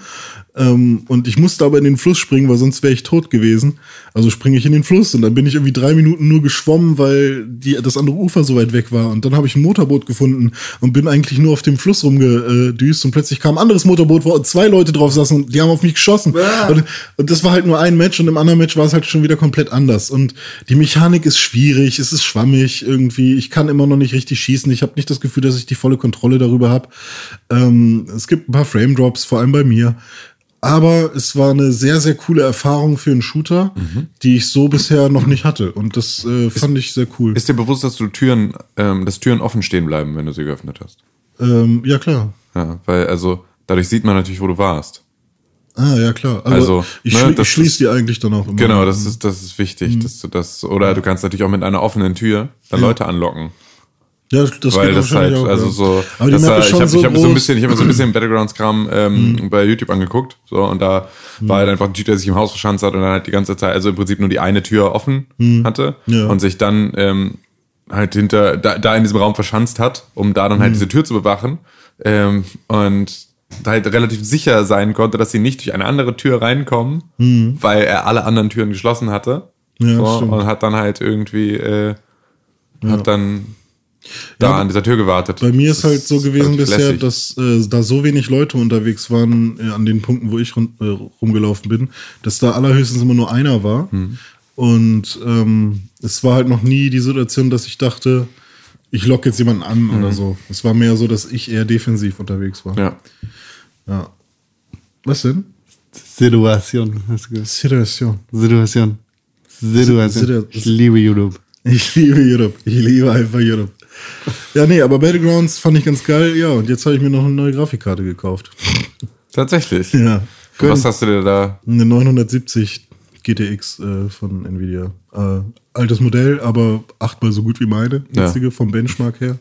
Ähm, und ich musste aber in den Fluss springen, weil sonst wäre ich tot gewesen. Also springe ich in den Fluss und dann bin ich irgendwie drei Minuten nur geschwommen, weil die, das andere Ufer so weit weg war. Und dann habe ich ein Motorboot gefunden und bin eigentlich nur auf dem Fluss rumgedüst und plötzlich kam ein anderes Motorboot, wo zwei Leute drauf saßen und die haben auf mich geschossen. Und, und das war halt nur ein Match und im anderen Match war es halt schon wieder komplett anders. Und die Mechanik ist schwierig, es ist schwammig irgendwie. Ich kann immer noch nicht richtig schießen. Ich habe nicht das Gefühl, dass ich die volle Kontrolle darüber habe. Ähm, es gibt ein paar Frame Drops, vor allem bei mir. Aber es war eine sehr, sehr coole Erfahrung für einen Shooter, die ich so bisher noch nicht hatte. Und das äh, fand ich sehr cool. Ist dir bewusst, dass du Türen, ähm, dass Türen offen stehen bleiben, wenn du sie geöffnet hast? Ähm, ja, klar. Ja, weil also dadurch sieht man natürlich, wo du warst. Ah, ja, klar. Aber Also, ich, ne, schli ich schließe ist- die eigentlich dann auch immer. Genau, das ist das ist wichtig, dass du das oder du kannst natürlich auch mit einer offenen Tür dann Leute anlocken. Ja, das weil geht das halt, auch, also ja. so, Aber die Map ist ich schon habe so ich hab so ein bisschen, ich habe mir so ein bisschen Battlegrounds-Kram ähm, bei YouTube angeguckt, so und da war halt einfach ein Typ, der sich im Haus verschanzt hat und dann halt die ganze Zeit, also im Prinzip nur die eine Tür offen hatte Ja. und sich dann ähm, halt hinter da, da in diesem Raum verschanzt hat, um da dann halt diese Tür zu bewachen ähm, und halt relativ sicher sein konnte, dass sie nicht durch eine andere Tür reinkommen, weil er alle anderen Türen geschlossen hatte. Ja, so, und hat dann halt irgendwie, äh, hat dann da Ja, an dieser Tür gewartet. Bei mir ist halt so gewesen bisher, lässig. dass äh, da so wenig Leute unterwegs waren äh, an den Punkten, wo ich rum, äh, rumgelaufen bin, dass da allerhöchstens immer nur einer war. Hm. Und ähm, es war halt noch nie die Situation, dass ich dachte, ich locke jetzt jemanden an oder so. Es war mehr so, dass ich eher defensiv unterwegs war. Ja. Ja. Was denn? Situation. Situation. Situation. Situation. Situ- Ich liebe YouTube. Ich liebe Europe. Ich liebe einfach Europe. Ja, nee, aber Battlegrounds fand ich ganz geil. Ja, und jetzt habe ich mir noch eine neue Grafikkarte gekauft. Tatsächlich. Ja. Was hast du dir da? Eine 970 GTX äh, von Nvidia. Äh, altes Modell, aber achtmal so gut wie meine Ja. jetzige vom Benchmark her.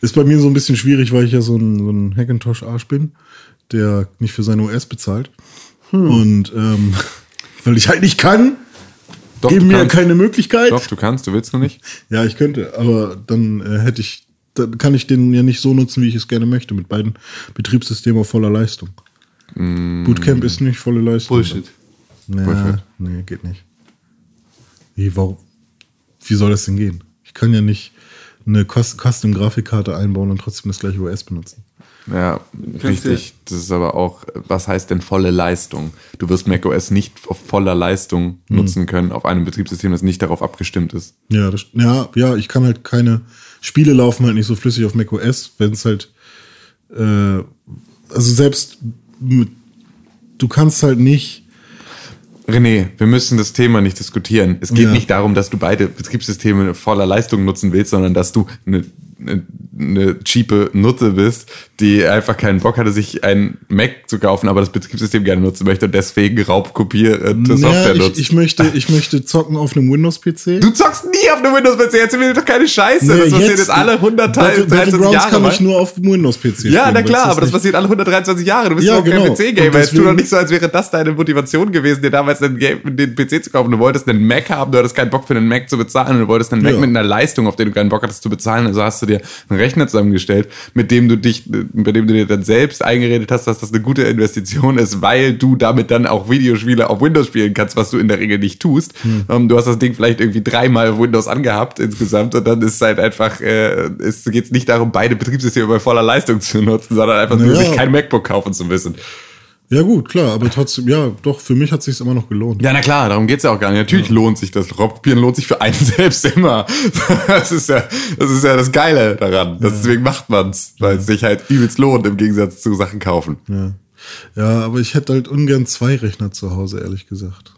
Ist bei mir so ein bisschen schwierig, weil ich ja so ein, so ein Hackintosh-Arsch bin, der nicht für seine OS bezahlt. Hm. Und ähm, weil ich halt nicht kann, Doch, geben mir kannst. keine Möglichkeit. Doch, du kannst, du willst nur nicht. Ja, ich könnte, aber dann äh, hätte ich, dann kann ich den ja nicht so nutzen, wie ich es gerne möchte, mit beiden Betriebssystemen auf voller Leistung. Bootcamp ist nicht volle Leistung. Bullshit. Nee, Bullshit. nee, geht nicht. Wie, warum, wie soll das denn gehen? Ich kann ja nicht eine Cus- Custom-Grafikkarte einbauen und trotzdem das gleiche OS benutzen. Ja, richtig. Das ist aber auch, was heißt denn volle Leistung? Du wirst macOS nicht auf voller Leistung Hm. nutzen können auf einem Betriebssystem, das nicht darauf abgestimmt ist. Ja, das, ja, ja, ich kann halt keine Spiele laufen halt nicht so flüssig auf macOS, wenn es halt, äh, also selbst du kannst halt nicht, René, wir müssen das Thema nicht diskutieren. Es geht Ja. nicht darum, dass du beide Betriebssysteme voller Leistung nutzen willst, sondern dass du eine, eine, cheape Nutte bist, die einfach keinen Bock hatte, sich ein Mac zu kaufen, aber das Betriebssystem gerne nutzen möchte und deswegen raubkopierte ja, Software ich, nutzt. ich möchte, ich möchte zocken auf einem Windows-PC. du zockst nie auf einem Windows-PC, erzähl mir doch keine Scheiße. das passiert jetzt alle 100 Battle- 123 Battlegrounds Jahre. kann Mann. ich nur auf dem Windows-PC Ja, na klar, es aber das passiert alle 123 Jahre. Du bist Ja, überhaupt genau. kein PC-Gamer. Und Jetzt tu doch nicht so, als wäre das deine Motivation gewesen, dir damals den, Game, den PC zu kaufen. Du wolltest einen Mac haben, du hattest keinen Bock für einen Mac zu bezahlen und du wolltest einen Mac Ja. mit einer Leistung, auf den du keinen Bock hattest zu bezahlen. Also hast du dir einen Rechner zusammengestellt, mit dem du dich, bei dem du dir dann selbst eingeredet hast, dass das eine gute Investition ist, weil du damit dann auch Videospiele auf Windows spielen kannst, was du in der Regel nicht tust. Hm. Ähm, du hast das Ding vielleicht irgendwie dreimal auf Windows angehabt insgesamt und dann ist es halt einfach, äh, es geht nicht darum, beide Betriebssysteme bei voller Leistung zu nutzen, sondern einfach nur Ja. sich kein MacBook kaufen zu müssen. Ja, gut, klar, aber trotzdem, ja, doch, für mich hat es sich immer noch gelohnt. Ja, na klar, darum geht's ja auch gar nicht. Natürlich lohnt sich das. Raubkopieren lohnt sich für einen selbst immer. Das ist ja das, ist ja das Geile daran. Deswegen macht man's, weil es sich halt übelst lohnt im Gegensatz zu Sachen kaufen. Ja. ja, aber ich hätte halt ungern zwei Rechner zu Hause, ehrlich gesagt.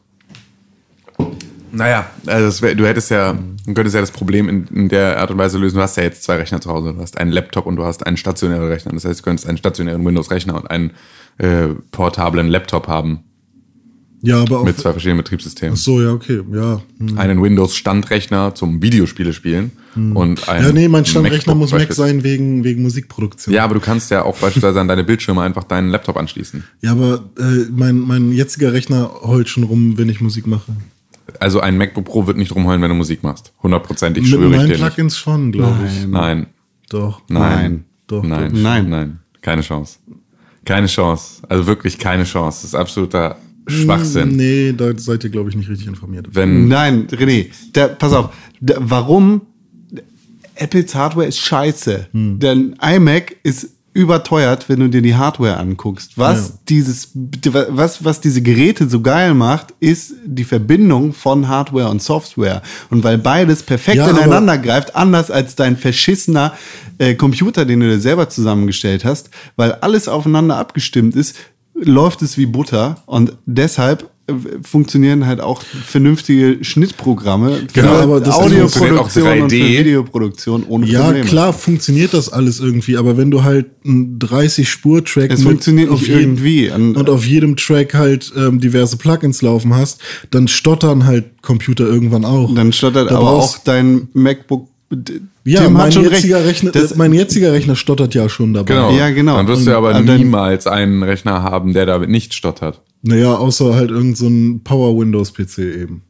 Naja, also wär, du hättest ja, du könntest ja das Problem in, in der Art und Weise lösen. Du hast ja jetzt zwei Rechner zu Hause. Du hast einen Laptop und du hast einen stationären Rechner. Das heißt, du könntest einen stationären Windows-Rechner und einen äh, portablen Laptop haben Ja, aber auch. mit zwei verschiedenen Betriebssystemen. Ach so, ja, okay, ja. hm. Einen Windows-Standrechner zum Videospiele spielen und einen Ja, nee, mein Standrechner muss Mac sein wegen, wegen Musikproduktion. Ja, aber du kannst ja auch beispielsweise an deine Bildschirme einfach deinen Laptop anschließen. Ja, aber äh, mein, mein jetziger Rechner heult schon rum, wenn ich Musik mache. Also ein MacBook Pro wird nicht rumheulen, wenn du Musik machst. Hundertprozentig Mit schwöre ich dir nicht. Plugins schon, glaube ich. Nein, Doch. nein, Doch, nein, doch. Nein. nein, keine Chance. Keine Chance. Also wirklich keine Chance. Das ist absoluter Schwachsinn. Nee, da seid ihr, glaube ich, nicht richtig informiert. Wenn, Nein, René, da, pass auf. Da, warum? Apples Hardware ist scheiße. Hm. Denn iMac ist überteuert, wenn du dir die Hardware anguckst. Was Ja. dieses, was, was diese Geräte so geil macht, ist die Verbindung von Hardware und Software. Und weil beides perfekt Ja, ineinander greift, anders als dein verschissener äh, Computer, den du dir selber zusammengestellt hast, weil alles aufeinander abgestimmt ist, läuft es wie Butter und deshalb funktionieren halt auch vernünftige Schnittprogramme für Genau, aber das Audioproduktion und für 3D. Videoproduktion ohne Ja, Probleme. klar funktioniert das alles irgendwie, aber wenn du halt einen 30-Spur-Track Es funktioniert nicht jedem- irgendwie. Und- auf jedem Track halt ähm, diverse Plugins laufen hast, dann stottern halt Computer irgendwann auch. Dann stottert Da aber auch dein MacBook. Ja, Tim mein jetziger, recht. Rechner, Das, mein jetziger Rechner stottert ja schon dabei. genau, Ja, genau. Dann wirst du aber niemals einen Rechner haben, der damit nicht stottert. Naja, außer halt irgend so ein Power-Windows-PC eben.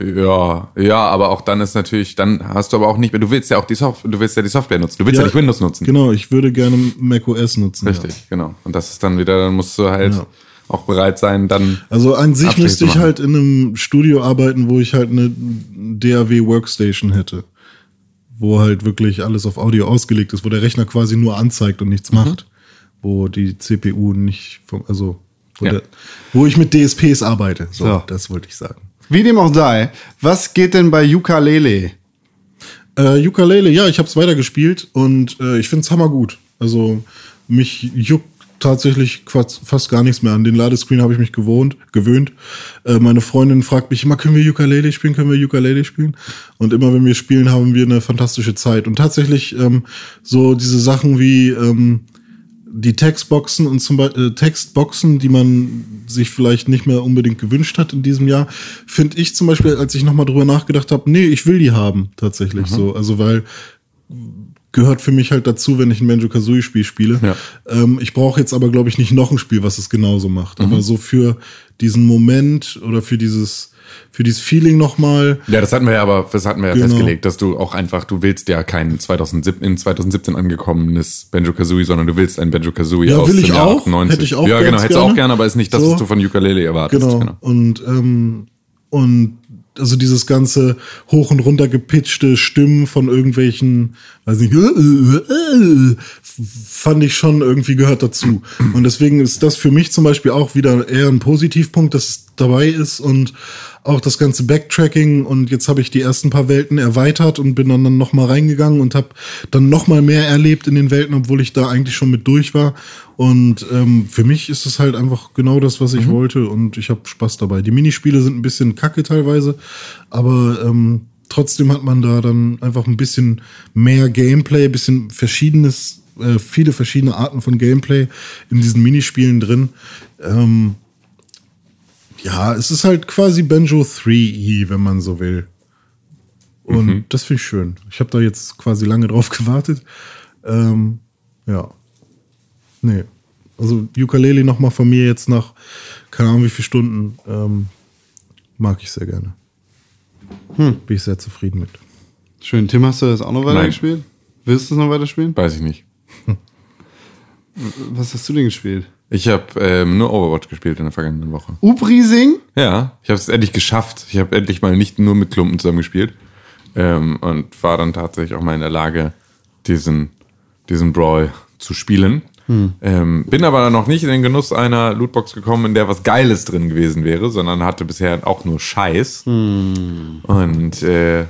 Ja, ja, aber auch dann ist natürlich, dann hast du aber auch nicht mehr, du willst ja auch die Software, du willst ja die Software nutzen, du willst ja, nicht Windows nutzen. Genau, ich würde gerne macOS nutzen. Richtig, genau. Und das ist dann wieder, dann musst du halt, Ja. auch bereit sein, dann. Also an sich Abstriche müsste ich halt in einem Studio arbeiten, wo ich halt eine DAW Workstation hätte. Wo halt wirklich alles auf Audio ausgelegt ist, wo der Rechner quasi nur anzeigt und Mhm. nichts macht. Wo die CPU nicht vom, also, wo, Ja. wo ich mit DSPs arbeite. So, So. das wollte ich sagen. Wie dem auch sei, was geht denn bei Ukulele? Äh, Ukulele, ja, ich habe es weitergespielt und äh, ich find's hammergut. Also mich juckt tatsächlich fast gar nichts mehr an. Den Ladescreen habe ich mich gewohnt, gewöhnt. Äh, meine Freundin fragt mich immer, können wir Ukulele spielen, können wir Ukulele spielen? Und immer wenn wir spielen, haben wir eine fantastische Zeit. Und tatsächlich ähm, so diese Sachen wie ähm, die Textboxen und zum Beispiel äh, Textboxen, die man sich vielleicht nicht mehr unbedingt gewünscht hat in diesem Jahr, finde ich zum Beispiel, als ich nochmal drüber nachgedacht habe, nee, ich will die haben tatsächlich so. Also weil gehört für mich halt dazu, wenn ich ein Banjo-Kazooie-Spiel spiele. Ja. Ähm, ich brauche jetzt aber, glaube ich, nicht noch ein Spiel, was es genauso macht. Mhm. Aber so für diesen Moment oder für dieses, für dieses Feeling nochmal, Ja, das hatten wir ja aber, das hatten wir ja Genau. festgelegt, dass du auch einfach, du willst ja kein 2017, in 2017 angekommenes Banjo-Kazooie, sondern du willst ein Banjo-Kazooie Ja, aus will ich dem Jahr auch. 98. Hätte ich auch Ja, genau, hättest du auch gerne. aber ist nicht das, So. was du von Ukulele erwartest. Genau. Und, ähm, und also dieses ganze hoch und runter gepitchte Stimmen von irgendwelchen, weiß nicht, fand ich schon irgendwie gehört dazu. Und deswegen ist das für mich zum Beispiel auch wieder eher ein Positivpunkt, dass es dabei ist und auch das ganze Backtracking und jetzt habe ich die ersten paar Welten erweitert und bin dann, dann noch mal reingegangen und habe dann noch mal mehr erlebt in den Welten, obwohl ich da eigentlich schon mit durch war. Und ähm, für mich ist es halt einfach genau das, was ich wollte und ich habe Spaß dabei. Die Minispiele sind ein bisschen kacke teilweise, aber ähm, trotzdem hat man da dann einfach ein bisschen mehr Gameplay, ein bisschen verschiedenes, äh, viele verschiedene Arten von Gameplay in diesen Minispielen drin. Ähm, ja, es ist halt quasi Banjo 3E, wenn man so will. Und das finde ich schön. Ich habe da jetzt quasi lange drauf gewartet. Ähm, ja. Nee. Also Ukulele nochmal von mir jetzt nach, keine Ahnung wie viele Stunden, ähm, mag ich sehr gerne. Bin ich sehr zufrieden mit. Schön. Tim, hast du das auch noch weitergespielt? Willst du es noch weiterspielen? Weiß ich nicht. Was hast du denn gespielt? Ich habe ähm, nur Overwatch gespielt in der vergangenen Woche. Uprising? Ja, ich habe es endlich geschafft. Ich habe endlich mal nicht nur mit Klumpen zusammen gespielt ähm, und war dann tatsächlich auch mal in der Lage, diesen, diesen Brawl zu spielen. Ähm, bin aber noch nicht in den Genuss einer Lootbox gekommen, in der was Geiles drin gewesen wäre, sondern hatte bisher auch nur Scheiß. Und äh,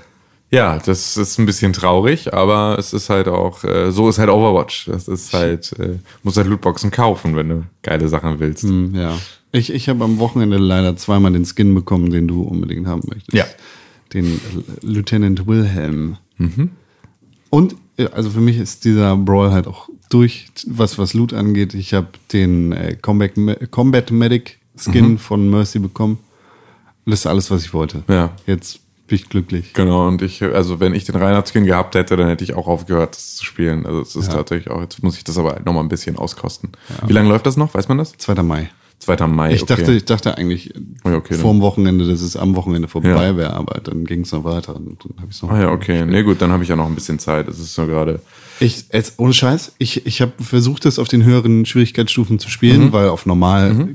ja, das ist ein bisschen traurig, aber es ist halt auch, äh, so ist halt Overwatch. Das ist halt, äh, muss halt Lootboxen kaufen, wenn du geile Sachen willst. Hm, ja. Ich, ich habe am Wochenende leider zweimal den Skin bekommen, den du unbedingt haben möchtest. Ja. Den Lieutenant Wilhelm. Und äh, also für mich ist dieser Brawl halt auch durch, was was Loot angeht. Ich habe den äh, Combat, Combat Medic Skin von Mercy bekommen. Das ist alles, was ich wollte. Ja. Jetzt bin ich glücklich. Genau, und ich, also wenn ich den Reinhardt-Skin gehabt hätte, dann hätte ich auch aufgehört, das zu spielen. Also es ist Ja. tatsächlich auch, jetzt muss ich das aber halt nochmal ein bisschen auskosten. Wie lange läuft das noch? Weiß man das? 2. Mai. 2. Mai. Ich okay. dachte, ich dachte eigentlich Ja, okay, vor dem Wochenende, dass es am Wochenende vorbei Ja. wäre, aber dann ging es noch weiter und dann habe ich noch. Ah ja, okay. Nee, gut, dann habe ich ja noch ein bisschen Zeit. Es ist so gerade. Ich, jetzt, ohne Scheiß, ich, ich habe versucht, das auf den höheren Schwierigkeitsstufen zu spielen, Mhm. weil auf normal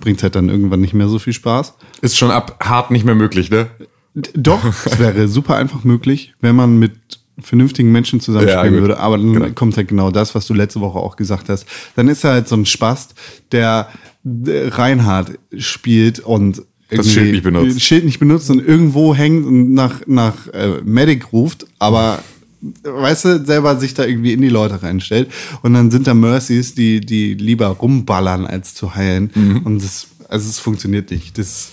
bringt halt dann irgendwann nicht mehr so viel Spaß. Ist schon ab hart nicht mehr möglich, ne? Doch, es wäre super einfach möglich, wenn man mit vernünftigen Menschen Ja, zusammenspielen gut. würde. Aber dann Genau. kommt halt genau das, was du letzte Woche auch gesagt hast. Dann ist er halt so ein Spast, der Reinhard spielt und Das Schild nicht benutzt. Schild nicht benutzt und irgendwo hängt und nach, nach äh, Medic ruft, aber weißt du, selber sich da irgendwie in die Leute reinstellt. Und dann sind da Mercies, die, die lieber rumballern, als zu heilen. Mhm. Und das, also es funktioniert nicht. Das,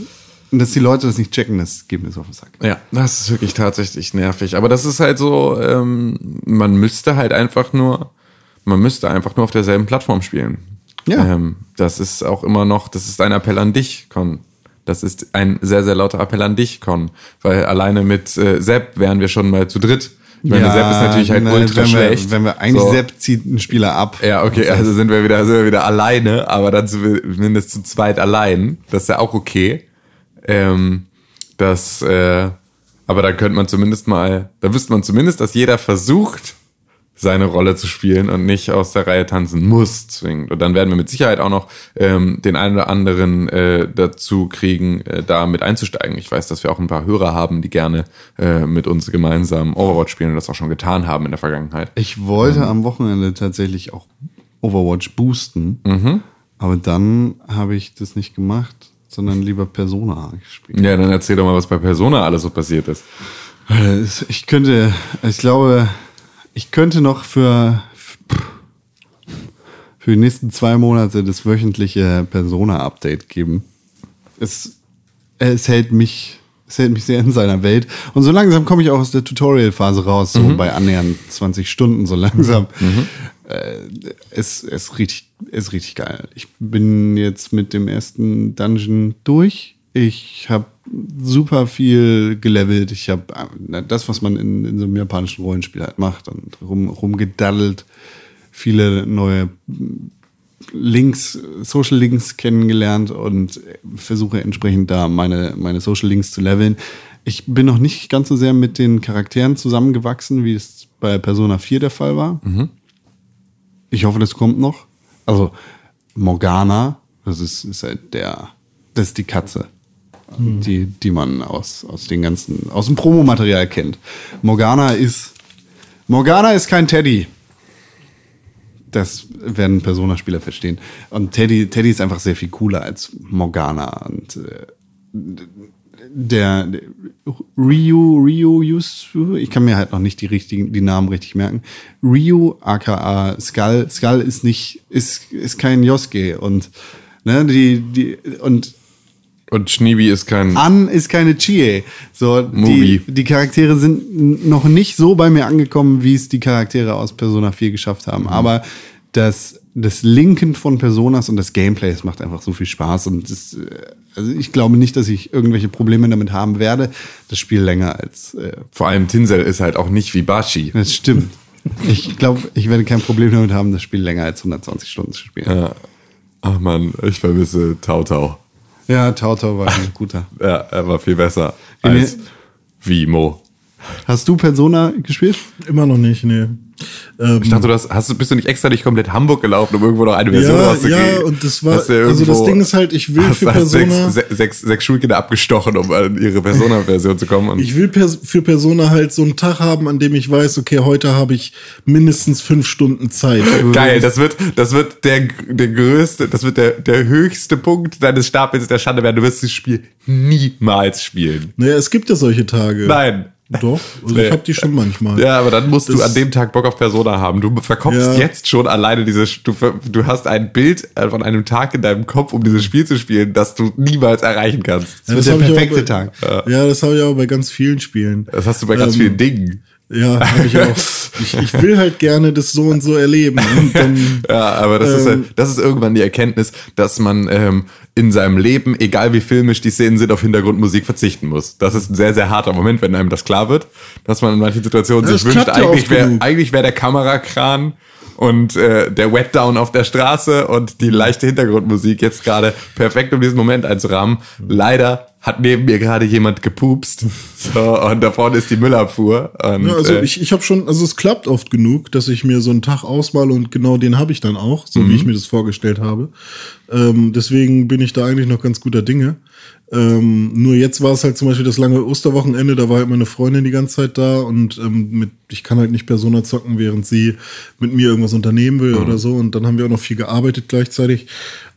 und dass die Leute das nicht checken, das geht mir so auf den Sack. Ja, das ist wirklich tatsächlich nervig. Aber das ist halt so, ähm, man müsste halt einfach nur, man müsste einfach nur auf derselben Plattform spielen. Ja. Ähm, das ist auch immer noch, das ist ein Appell an dich, Con. Das ist ein sehr, sehr lauter Appell an dich, Con. Weil alleine mit äh, Sepp wären wir schon mal zu dritt. Ich meine, Sepp ist natürlich halt ultra wenn schlecht. Wir, wenn wir eigentlich So. Sepp zieht einen Spieler ab. Ja, okay, also sind wir wieder, sind wir wieder alleine, aber dann zumindest zu zweit allein. Das ist ja auch okay. Ähm, das, äh, aber da könnte man zumindest mal, da wüsste man zumindest, dass jeder versucht, seine Rolle zu spielen und nicht aus der Reihe tanzen muss zwingend. Und dann werden wir mit Sicherheit auch noch ähm, den einen oder anderen äh, dazu kriegen, äh, da mit einzusteigen. Ich weiß, dass wir auch ein paar Hörer haben, die gerne äh, mit uns gemeinsam Overwatch spielen und das auch schon getan haben in der Vergangenheit. Ich wollte am Wochenende tatsächlich auch Overwatch boosten, aber dann habe ich das nicht gemacht, sondern lieber Persona gespielt. Ja, dann erzähl doch mal, was bei Persona alles so passiert ist. Äh, Ich könnte, ich glaube, ich könnte noch für, für die nächsten zwei Monate das wöchentliche Persona-Update geben. Es, es hält mich, es hält mich sehr in seiner Welt. Und so langsam komme ich auch aus der Tutorial-Phase raus, so bei annähernd 20 Stunden, so langsam. Äh, es es richtig, ist richtig geil. Ich bin jetzt mit dem ersten Dungeon durch. Ich habe super viel gelevelt. Ich habe das, was man in, in so einem japanischen Rollenspiel halt macht und rum, rumgedaddelt. Viele neue Links, Social Links kennengelernt und versuche entsprechend da meine, meine Social Links zu leveln. Ich bin noch nicht ganz so sehr mit den Charakteren zusammengewachsen, wie es bei Persona 4 der Fall war. Ich hoffe, das kommt noch. Also Morgana, das ist, ist halt der, das ist die Katze, die, die man aus, aus den ganzen, aus dem Promomaterial kennt. Morgana ist, Morgana ist kein Teddy. Das werden Persona-Spieler verstehen. Und Teddy, Teddy ist einfach sehr viel cooler als Morgana. Und äh, der, der Ryu, Ryu Yusu, ich kann mir halt noch nicht die richtigen, die Namen richtig merken. Ryu, aka Skull, Skull ist nicht, ist, ist kein Yosuke und, ne, die, die, und Und Schneebi ist kein. An ist keine Chie. So, die, Movie. die Charaktere sind noch nicht so bei mir angekommen, wie es die Charaktere aus Persona 4 geschafft haben. Aber das, das Linken von Personas und das Gameplay, es macht einfach so viel Spaß. Und das, äh, also ich glaube nicht, dass ich irgendwelche Probleme damit haben werde. Das Spiel länger als äh, Vor allem Tinsel ist halt auch nicht wie Bashi. das stimmt. Ich glaube, ich werde kein Problem damit haben, das Spiel länger als 120 Stunden zu spielen. Ja. Ach man, ich vermisse Tau Tau. Ja, Tautau war ein guter. Ja, er war viel besser als Vimo. Hast du Persona gespielt? Immer noch nicht, nee. Ähm, Ich dachte, du hast, hast, du- bist du nicht extra durch komplett Hamburg gelaufen, um irgendwo noch eine Version ja, rauszukriegen? ja, und das war, Hast du also das Ding ist halt, ich will hast, für hast Persona, sechs, se- sechs, sechs, sechs Schulkinder abgestochen, um an ihre Persona-Version zu kommen. Und ich will für Persona halt so einen Tag haben, an dem ich weiß, okay, heute habe ich mindestens fünf Stunden Zeit. Geil, das wird, das wird der, der größte, das wird der, der höchste Punkt deines Stapels der Schande werden. Du wirst das Spiel niemals spielen. Naja, es gibt ja solche Tage. Nein. Doch, also Nee. ich habe die schon manchmal. Ja, aber dann musst du Das- an dem Tag Bock auf Persona haben. Du verkommst Ja. jetzt schon alleine diese, du, du hast ein Bild äh, von einem Tag in deinem Kopf, um dieses Spiel zu spielen, das du niemals erreichen kannst. Das wird der hab ich aber perfekte bei, Tag. Ja, das habe ich aber bei ganz vielen Spielen. Das hast du bei ganz Ähm, vielen Dingen. Ja, habe ich auch. Ich, ich will halt gerne das so und so erleben. Und dann, Ja, aber das ist Ähm, halt, das ist irgendwann die Erkenntnis, dass man ähm, in seinem Leben, egal wie filmisch die Szenen sind, auf Hintergrundmusik verzichten muss. Das ist ein sehr, sehr harter Moment, wenn einem das klar wird, dass man in manchen Situationen sich wünscht, ja eigentlich wäre eigentlich wär der Kamerakran und äh, der Wetdown auf der Straße und die leichte Hintergrundmusik jetzt gerade perfekt, um diesen Moment einzurahmen. Leider hat neben mir gerade jemand gepupst. So, und da vorne ist die Müllabfuhr. Und, ja, also äh, ich, ich habe schon, also es klappt oft genug, dass ich mir so einen Tag ausmale und genau den habe ich dann auch, so Mhm. wie ich mir das vorgestellt habe. Ähm, deswegen bin ich da eigentlich noch ganz guter Dinge. Ähm, nur jetzt war es halt zum Beispiel das lange Osterwochenende, da war halt meine Freundin die ganze Zeit da und ähm, mit, ich kann halt nicht Persona zocken, während sie mit mir irgendwas unternehmen will oder so. Und dann haben wir auch noch viel gearbeitet gleichzeitig.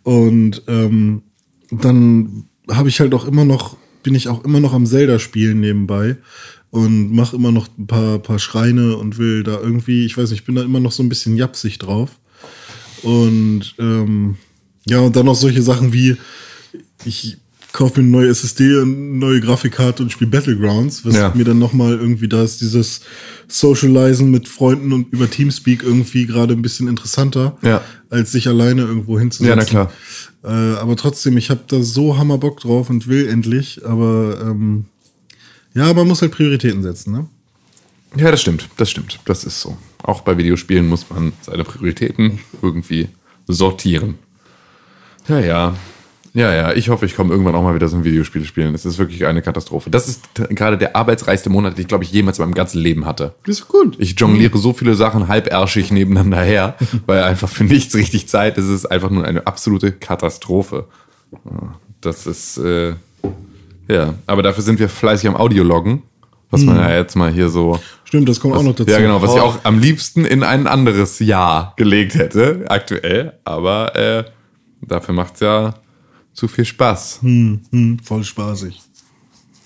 Und ähm, dann habe ich halt auch immer noch, bin ich auch immer noch am Zelda spielen nebenbei und mache immer noch ein paar, paar Schreine und will da irgendwie, ich weiß nicht, ich bin da immer noch so ein bisschen japsig drauf. Und ähm, ja, und dann noch solche Sachen wie, ich kaufe mir eine neue SSD und eine neue Grafikkarte und spiele Battlegrounds, was Ja. mir dann nochmal irgendwie, da ist dieses Socializen mit Freunden und über Teamspeak irgendwie gerade ein bisschen interessanter, Ja. als sich alleine irgendwo hinzusetzen. Ja, na klar. Äh, aber trotzdem, ich habe da so hammer Bock drauf und will endlich, aber ähm, ja, man muss halt Prioritäten setzen, ne? Ja, das stimmt, das stimmt. Das ist so. Auch bei Videospielen muss man seine Prioritäten irgendwie sortieren. Ja, ja. Ja, ja, ich hoffe, ich komme irgendwann auch mal wieder so ein Videospiel spielen. Es ist wirklich eine Katastrophe. Das ist gerade der arbeitsreichste Monat, den ich, glaube ich, jemals in meinem ganzen Leben hatte. Das ist gut. Ich jongliere so viele Sachen halbärschig nebeneinander her, weil einfach für nichts richtig Zeit ist. Es ist einfach nur eine absolute Katastrophe. Das ist, äh, ja, aber dafür sind wir fleißig am Audiologgen, was man ja jetzt mal hier so Stimmt, das kommt auch noch dazu. ja, genau, was ich Oh. auch am liebsten in ein anderes Jahr gelegt hätte, aktuell. Aber äh, dafür macht's ja zu viel Spaß. Hm, voll spaßig.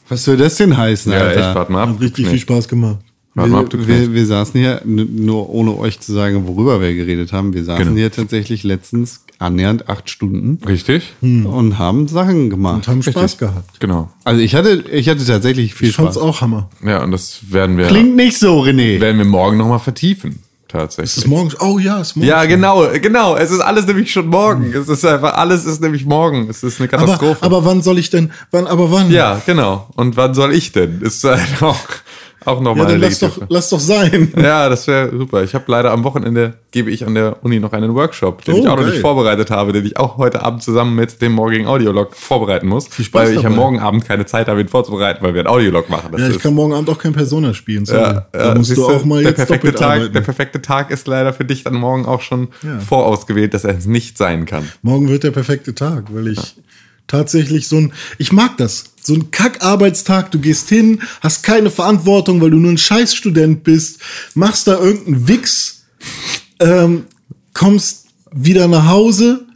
Was soll das denn heißen, Ja, Alter? echt, warte mal ab. Hat richtig Nee. viel Spaß gemacht. Warte mal ab, du wir, wir, wir saßen hier, nur ohne euch zu sagen, worüber wir geredet haben, wir saßen Genau. hier tatsächlich letztens annähernd acht Stunden Richtig? und haben Sachen gemacht. Und haben Spaß gehabt. Genau. Also ich hatte, ich hatte tatsächlich viel Ich fand's Spaß. auch Hammer. Ja, und das werden wir, Klingt nicht so, René. werden wir morgen nochmal vertiefen. Tatsächlich. Ist es morgen? Oh ja, ist morgen. ja, genau, genau. Es ist alles nämlich schon morgen. Es ist einfach, alles ist nämlich morgen. Es ist eine aber, Katastrophe. aber wann soll ich denn? Wann? Aber wann? ja, genau. Und wann soll ich denn? Ist halt auch, auch ja nochmal dann eine lass doch, lass doch sein. Ja, das wäre super. Ich habe leider am Wochenende gebe ich an der Uni noch einen Workshop, den Oh, ich auch noch geil. nicht vorbereitet habe, den ich auch heute Abend zusammen mit dem morgigen Audiolog vorbereiten muss, Spaß weil ich am dabei. morgen Abend keine Zeit habe, ihn vorzubereiten, weil wir einen Audiolog machen. Das Ja, ich ist- kann morgen Abend auch kein Persona spielen. Sorry. ja, da ja, musst du auch mal der jetzt perfekte Tag, arbeiten. Der perfekte Tag ist leider für dich dann morgen auch schon Ja. vorausgewählt, dass er es nicht sein kann. Morgen wird der perfekte Tag, weil ich tatsächlich so ein, ich mag das, so ein Kackarbeitstag, du gehst hin, hast keine Verantwortung, weil du nur ein Scheißstudent bist, machst da irgendeinen Wichs, ähm, kommst wieder nach Hause,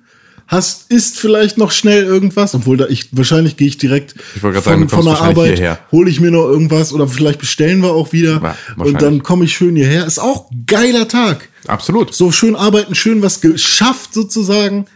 hast, isst vielleicht noch schnell irgendwas, obwohl da ich, wahrscheinlich gehe ich direkt Ich von, sagen, von der Arbeit, hole ich mir noch irgendwas oder vielleicht bestellen wir auch wieder Ja, und dann komme ich schön hierher. Ist auch geiler Tag. Absolut. So schön arbeiten, schön was geschafft sozusagen.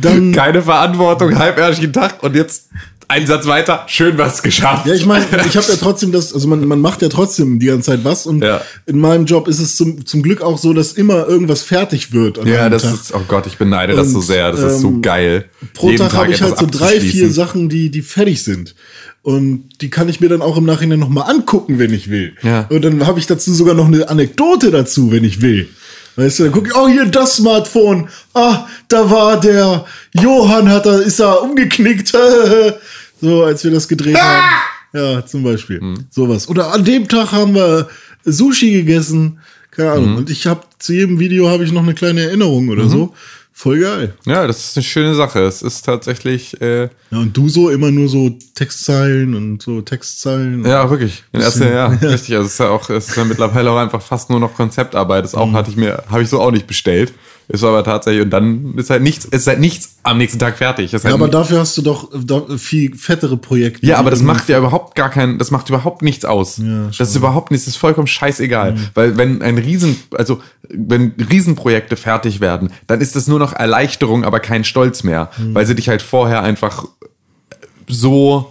Dann, Keine Verantwortung, halbärchigen Tag und jetzt einen Satz weiter, schön was geschafft. ja, ich meine, ich habe ja trotzdem das, also man, man macht ja trotzdem die ganze Zeit was und Ja. in meinem Job ist es zum, zum Glück auch so, dass immer irgendwas fertig wird. Ja, das Tag. ist, oh Gott, ich beneide das so Und, sehr. Das ist so ähm, geil. Pro Jeden Tag habe ich halt so drei, vier. Sachen, die, die fertig sind. Und die kann ich mir dann auch im Nachhinein nochmal angucken, wenn ich will. Ja. Und dann habe ich dazu sogar noch eine Anekdote dazu, wenn ich will. Weißt du, dann gucke ich, oh, hier das Smartphone. Ah, da war der Johann, hat da, ist er umgeknickt. so, als wir das gedreht haben. Ja, zum Beispiel. Sowas. Oder an dem Tag haben wir Sushi gegessen. Keine Ahnung. Und ich habe zu jedem Video habe ich noch eine kleine Erinnerung oder so. Voll geil. Ja, das ist eine schöne Sache. Es ist tatsächlich, äh, Ja, und du so immer nur so Textzeilen und so Textzeilen. ja, wirklich. In erster, ja, richtig. Also es ist ja auch, es ist ja mittlerweile auch einfach fast nur noch Konzeptarbeit. Das auch Mhm. hatte ich mir, habe ich so auch nicht bestellt. Ist aber tatsächlich, und dann ist halt nichts, ist halt nichts am nächsten Tag fertig. Ist Ja, halt aber dafür hast du doch viel fettere Projekte. Ja, aber das macht ja überhaupt gar keinen, das macht überhaupt nichts aus. Ja, das ist überhaupt nichts, das ist vollkommen scheißegal. Weil wenn ein Riesen, also wenn Riesenprojekte fertig werden, dann ist das nur noch Erleichterung, aber kein Stolz mehr. Weil sie dich halt vorher einfach so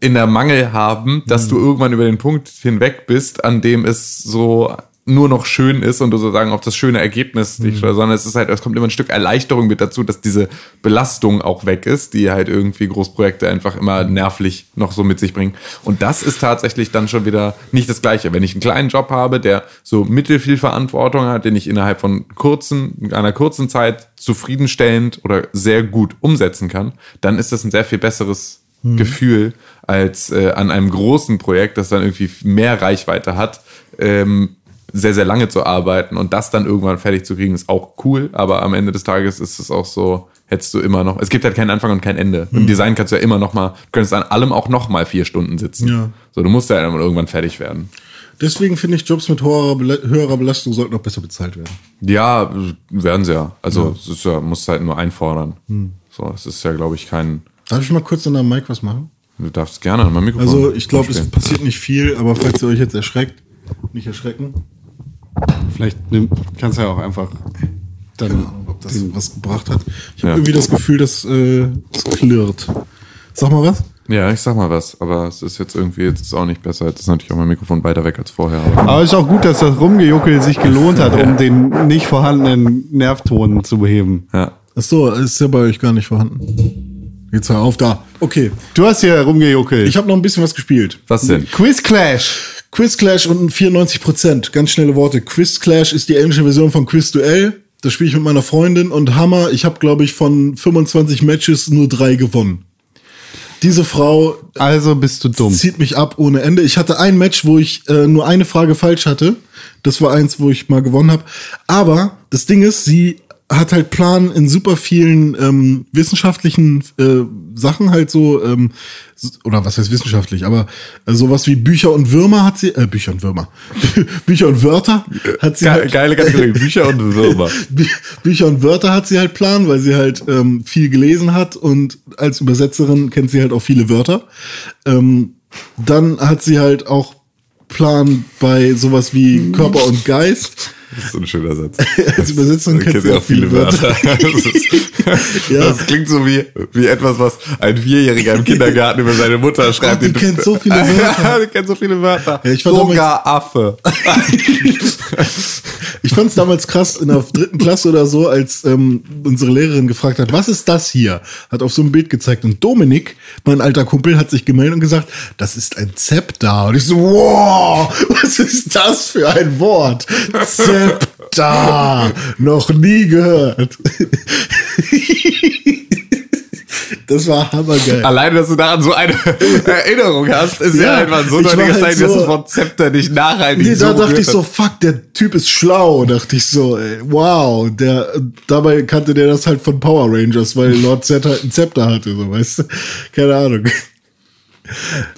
in der Mangel haben, dass du irgendwann über den Punkt hinweg bist, an dem es so nur noch schön ist und du sozusagen auf das schöne Ergebnis dich, sondern es ist halt, es kommt immer ein Stück Erleichterung mit dazu, dass diese Belastung auch weg ist, die halt irgendwie Großprojekte einfach immer nervlich noch so mit sich bringen. Und das ist tatsächlich dann schon wieder nicht das Gleiche. Wenn ich einen kleinen Job habe, der so mittelfiel Verantwortung hat, den ich innerhalb von kurzen, einer kurzen Zeit zufriedenstellend oder sehr gut umsetzen kann, dann ist das ein sehr viel besseres Gefühl als äh, an einem großen Projekt, das dann irgendwie mehr Reichweite hat, ähm, sehr, sehr lange zu arbeiten und das dann irgendwann fertig zu kriegen, ist auch cool, aber am Ende des Tages ist es auch so, hättest du immer noch, es gibt halt keinen Anfang und kein Ende. Im Design kannst du ja immer noch mal, du könntest an allem auch noch mal vier Stunden sitzen. Ja. So, du musst ja irgendwann fertig werden. Deswegen finde ich, Jobs mit höherer, höherer Belastung sollten auch besser bezahlt werden. Ja, werden sie ja. Also, es ist ja, musst halt nur einfordern. So, es ist ja, glaube ich, kein, Darf ich mal kurz an deinem Mic was machen? du darfst gerne an mein Mikrofon. Also, ich glaube, es passiert nicht viel, aber falls ihr euch jetzt erschreckt, nicht erschrecken. Vielleicht nimm, kannst du ja auch einfach dann. Ob das was gebracht hat. Ich habe Ja. irgendwie das Gefühl, dass äh, es klirrt. Sag mal was. Ja, ich sag mal was, aber es ist jetzt irgendwie, jetzt ist auch nicht besser. Jetzt ist natürlich auch mein Mikrofon weiter weg als vorher. Aber Aber es ist auch gut, dass das Rumgejuckel sich gelohnt hat, um den nicht vorhandenen Nervton zu beheben. ja. Ach so, ist ja bei euch gar nicht vorhanden. Jetzt hör auf da. Okay, Du hast hier rumgejuckelt. ich habe noch ein bisschen was gespielt. Was denn? Quiz Clash. Quiz Clash und 94 Prozent. Ganz schnelle Worte. Quiz Clash ist die englische Version von Quiz Duell. das spiele ich mit meiner Freundin und Hammer, ich habe, glaube ich, von 25 Matches nur drei gewonnen. Diese Frau Also bist du dumm. zieht mich ab ohne Ende. Ich hatte ein Match, wo ich äh, nur eine Frage falsch hatte. Das war eins, wo ich mal gewonnen habe. Aber das Ding ist, sie hat halt Plan in super vielen ähm, wissenschaftlichen äh, Sachen halt so ähm, oder was heißt wissenschaftlich, aber äh, sowas wie Bücher und Würmer hat sie äh, Bücher und Würmer Bücher und Wörter hat sie halt, Geile Kategorie, Bücher und Würmer. Bü Bücher und Wörter hat sie halt Plan, weil sie halt ähm, viel gelesen hat und als Übersetzerin kennt sie halt auch viele Wörter. Ähm, dann hat sie halt auch Plan bei sowas wie Körper und Geist. Das ist so ein schöner Satz. Als Übersetzerin kennt sie auch viele Wörter. Das, ist, Ja. das klingt so wie, wie etwas, was ein Vierjähriger im Kindergarten über seine Mutter schreibt. die kennt so viele Wörter. Ja, die kennt so viele Wörter. Ja, Sogar Affe. Ich fand es damals krass in der dritten Klasse oder so, als ähm, unsere Lehrerin gefragt hat, was ist das hier? Hat auf so ein Bild gezeigt. Und Dominik, mein alter Kumpel, hat sich gemeldet und gesagt, das ist ein Zepter. Und ich so, wow, was ist das für ein Wort? Zepter. Noch nie gehört. Das war hammergeil. Alleine, dass du daran so eine Erinnerung hast, ist ja, Ja, einfach so ein halt Zeichen, dass so- das Wort Zepter nicht nachhaltig Nee, da so dachte ich so, fuck, der Typ ist schlau, dachte ich so, ey, wow, der, dabei kannte der das halt von Power Rangers, weil Lord Z halt ein Zepter hatte, so, weißt du, keine Ahnung.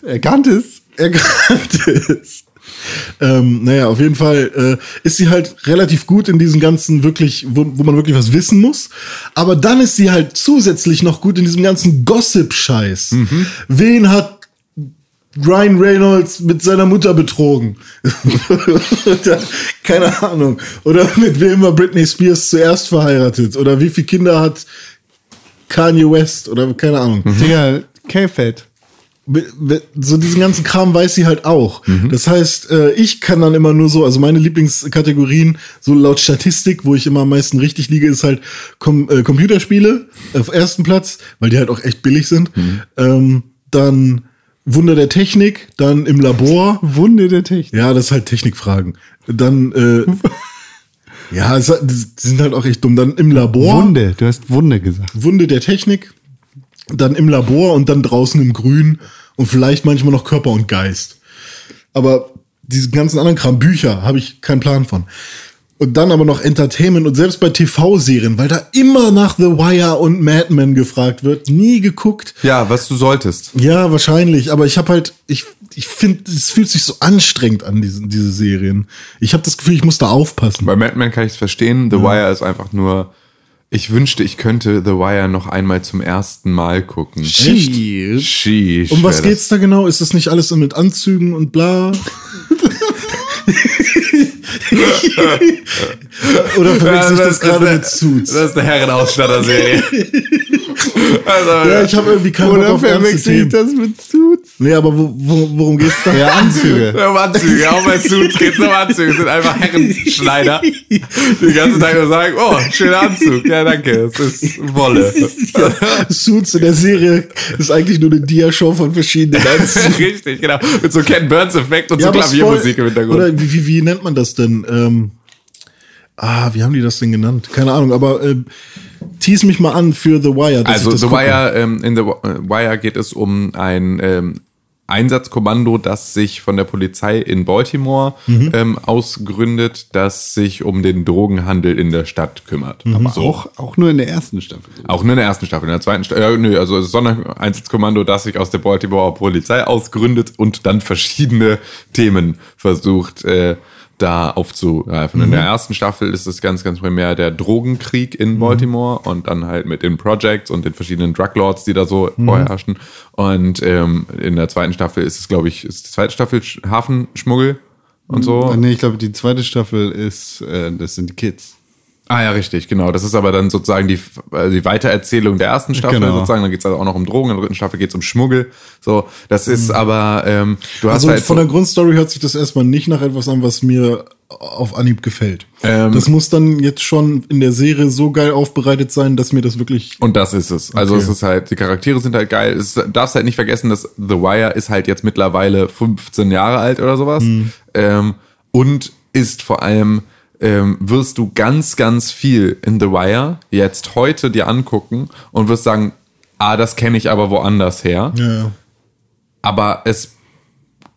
Er kannte es. Er kannte es. Ähm, naja, auf jeden Fall äh, ist sie halt relativ gut in diesen ganzen wirklich, wo, wo man wirklich was wissen muss. Aber dann ist sie halt zusätzlich noch gut in diesem ganzen Gossip-Scheiß. Wen hat Ryan Reynolds mit seiner Mutter betrogen? Keine Ahnung. Oder mit wem war Britney Spears zuerst verheiratet? Oder wie viele Kinder hat Kanye West? Oder keine Ahnung. Digga, K-Fed. So diesen ganzen Kram weiß sie halt auch. Das heißt, äh, ich kann dann immer nur so, also meine Lieblingskategorien, so laut Statistik, wo ich immer am meisten richtig liege, ist halt Com äh, Computerspiele auf ersten Platz, weil die halt auch echt billig sind. Ähm, dann Wunder der Technik, dann im Labor. Wunde der Technik. Ja, das ist halt Technikfragen. Dann, äh, ja, es, die sind halt auch echt dumm. Dann im Labor. Wunde, du hast Wunde gesagt. Wunde der Technik, dann im Labor und dann draußen im Grün und vielleicht manchmal noch Körper und Geist. Aber diesen ganzen anderen Kram, Bücher, habe ich keinen Plan von. Und dann aber noch Entertainment und selbst bei TV-Serien, weil da immer nach The Wire und Mad Men gefragt wird, nie geguckt. Ja, was du solltest. Ja, wahrscheinlich, aber ich habe halt, ich, ich finde, es fühlt sich so anstrengend an, diese, diese Serien. Ich habe das Gefühl, ich muss da aufpassen. Bei Mad Men kann ich es verstehen. The Wire ist einfach nur. Ich wünschte, ich könnte The Wire noch einmal zum ersten Mal gucken. Sheesh. Sheesh, Um was das- geht's da genau? Ist das nicht alles so mit Anzügen und bla? Oder verwechsel ich das gerade mit Suits? Das ist eine Herrenausstatter-Serie. also, Ja, ich habe irgendwie keinen Bock Oder verwechsel ich das mit Suits? Nee, aber wo, wo, worum geht's da? Ja, Anzüge. Um Anzüge, auch bei Suits geht's um Anzüge. Sind einfach Herrenschneider, die den ganzen Tag nur sagen, oh, schöner Anzug. Ja, danke, es ist Wolle. Suits in der Serie ist eigentlich nur eine Dia-Show von verschiedenen Anzügen. Richtig, genau. Mit so Ken Burns-Effekt und so aber Klaviermusik im Hintergrund. Oder wie, wie, wie nennt man das denn? Ähm, ah, wie haben die das denn genannt? Keine Ahnung, aber äh, tease mich mal an für The Wire. dass Also ich das The gucke. Wire, ähm, in The Wire geht es um ein ähm, Einsatzkommando, das sich von der Polizei in Baltimore Mhm. ähm, ausgründet, das sich um den Drogenhandel in der Stadt kümmert. Mhm. Aber auch, Auch, nur in der ersten Staffel. auch nur in der ersten Staffel. In der zweiten Staffel, äh, nö, also es ist so ein Einsatzkommando, das sich aus der Baltimore Polizei ausgründet und dann verschiedene Themen versucht, äh, da aufzugreifen. In der ersten Staffel ist es ganz, ganz primär der Drogenkrieg in Baltimore und dann halt mit den Projects und den verschiedenen Druglords, die da so vorherrschen. Und ähm, in der zweiten Staffel ist es, glaube ich, ist die zweite Staffel Sch- Hafenschmuggel und so. Ah, Nee, ich glaube, die zweite Staffel ist, äh, das sind die Kids. Ah ja, richtig, genau. Das ist aber dann sozusagen die, also die Weitererzählung der ersten Staffel Genau. sozusagen. Dann geht's also auch noch um Drogen, in der dritten Staffel geht's um Schmuggel. So, das ist aber, ähm, du hast Also halt von der Grundstory hört sich das erstmal nicht nach etwas an, was mir auf Anhieb gefällt. Ähm, das muss dann jetzt schon in der Serie so geil aufbereitet sein, dass mir das wirklich. und das ist es. Also Okay. es ist halt, die Charaktere sind halt geil. Es darfst halt nicht vergessen, dass The Wire ist halt jetzt mittlerweile 15 Jahre alt oder sowas. Mhm. Ähm, und ist vor allem ähm, wirst du ganz, ganz viel in The Wire jetzt heute dir angucken und wirst sagen, ah, das kenne ich aber woanders her. Ja. Aber es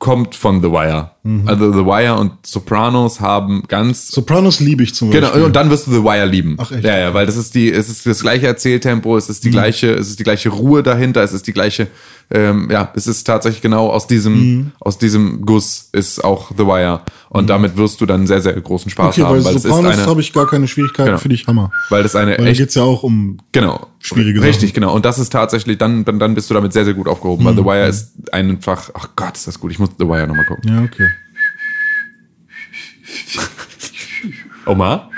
kommt von The Wire. Mhm. Also The Wire und Sopranos haben ganz Sopranos liebe ich zum Genau, Beispiel. und dann wirst du The Wire lieben. Ach, echt? Ja, ja, weil das ist die, es ist das gleiche Erzähltempo, es ist die gleiche, es ist die gleiche Ruhe dahinter, es ist die gleiche, ähm, ja, es ist tatsächlich genau aus diesem, aus diesem Guss ist auch The Wire. Und damit wirst du dann sehr, sehr großen Spaß okay, haben, weil weil Sopranos habe ich gar keine Schwierigkeiten, Genau. finde ich Hammer. weil das eine Weil da echt geht's ja auch um Genau. Schwierige Sachen. Richtig, genau. Und das ist tatsächlich, dann, dann, dann bist du damit sehr, sehr gut aufgehoben, Mhm. weil The Wire ist einfach, ach Gott, ist das gut. Ich muss The Wire nochmal gucken. Ja, okay. Omar?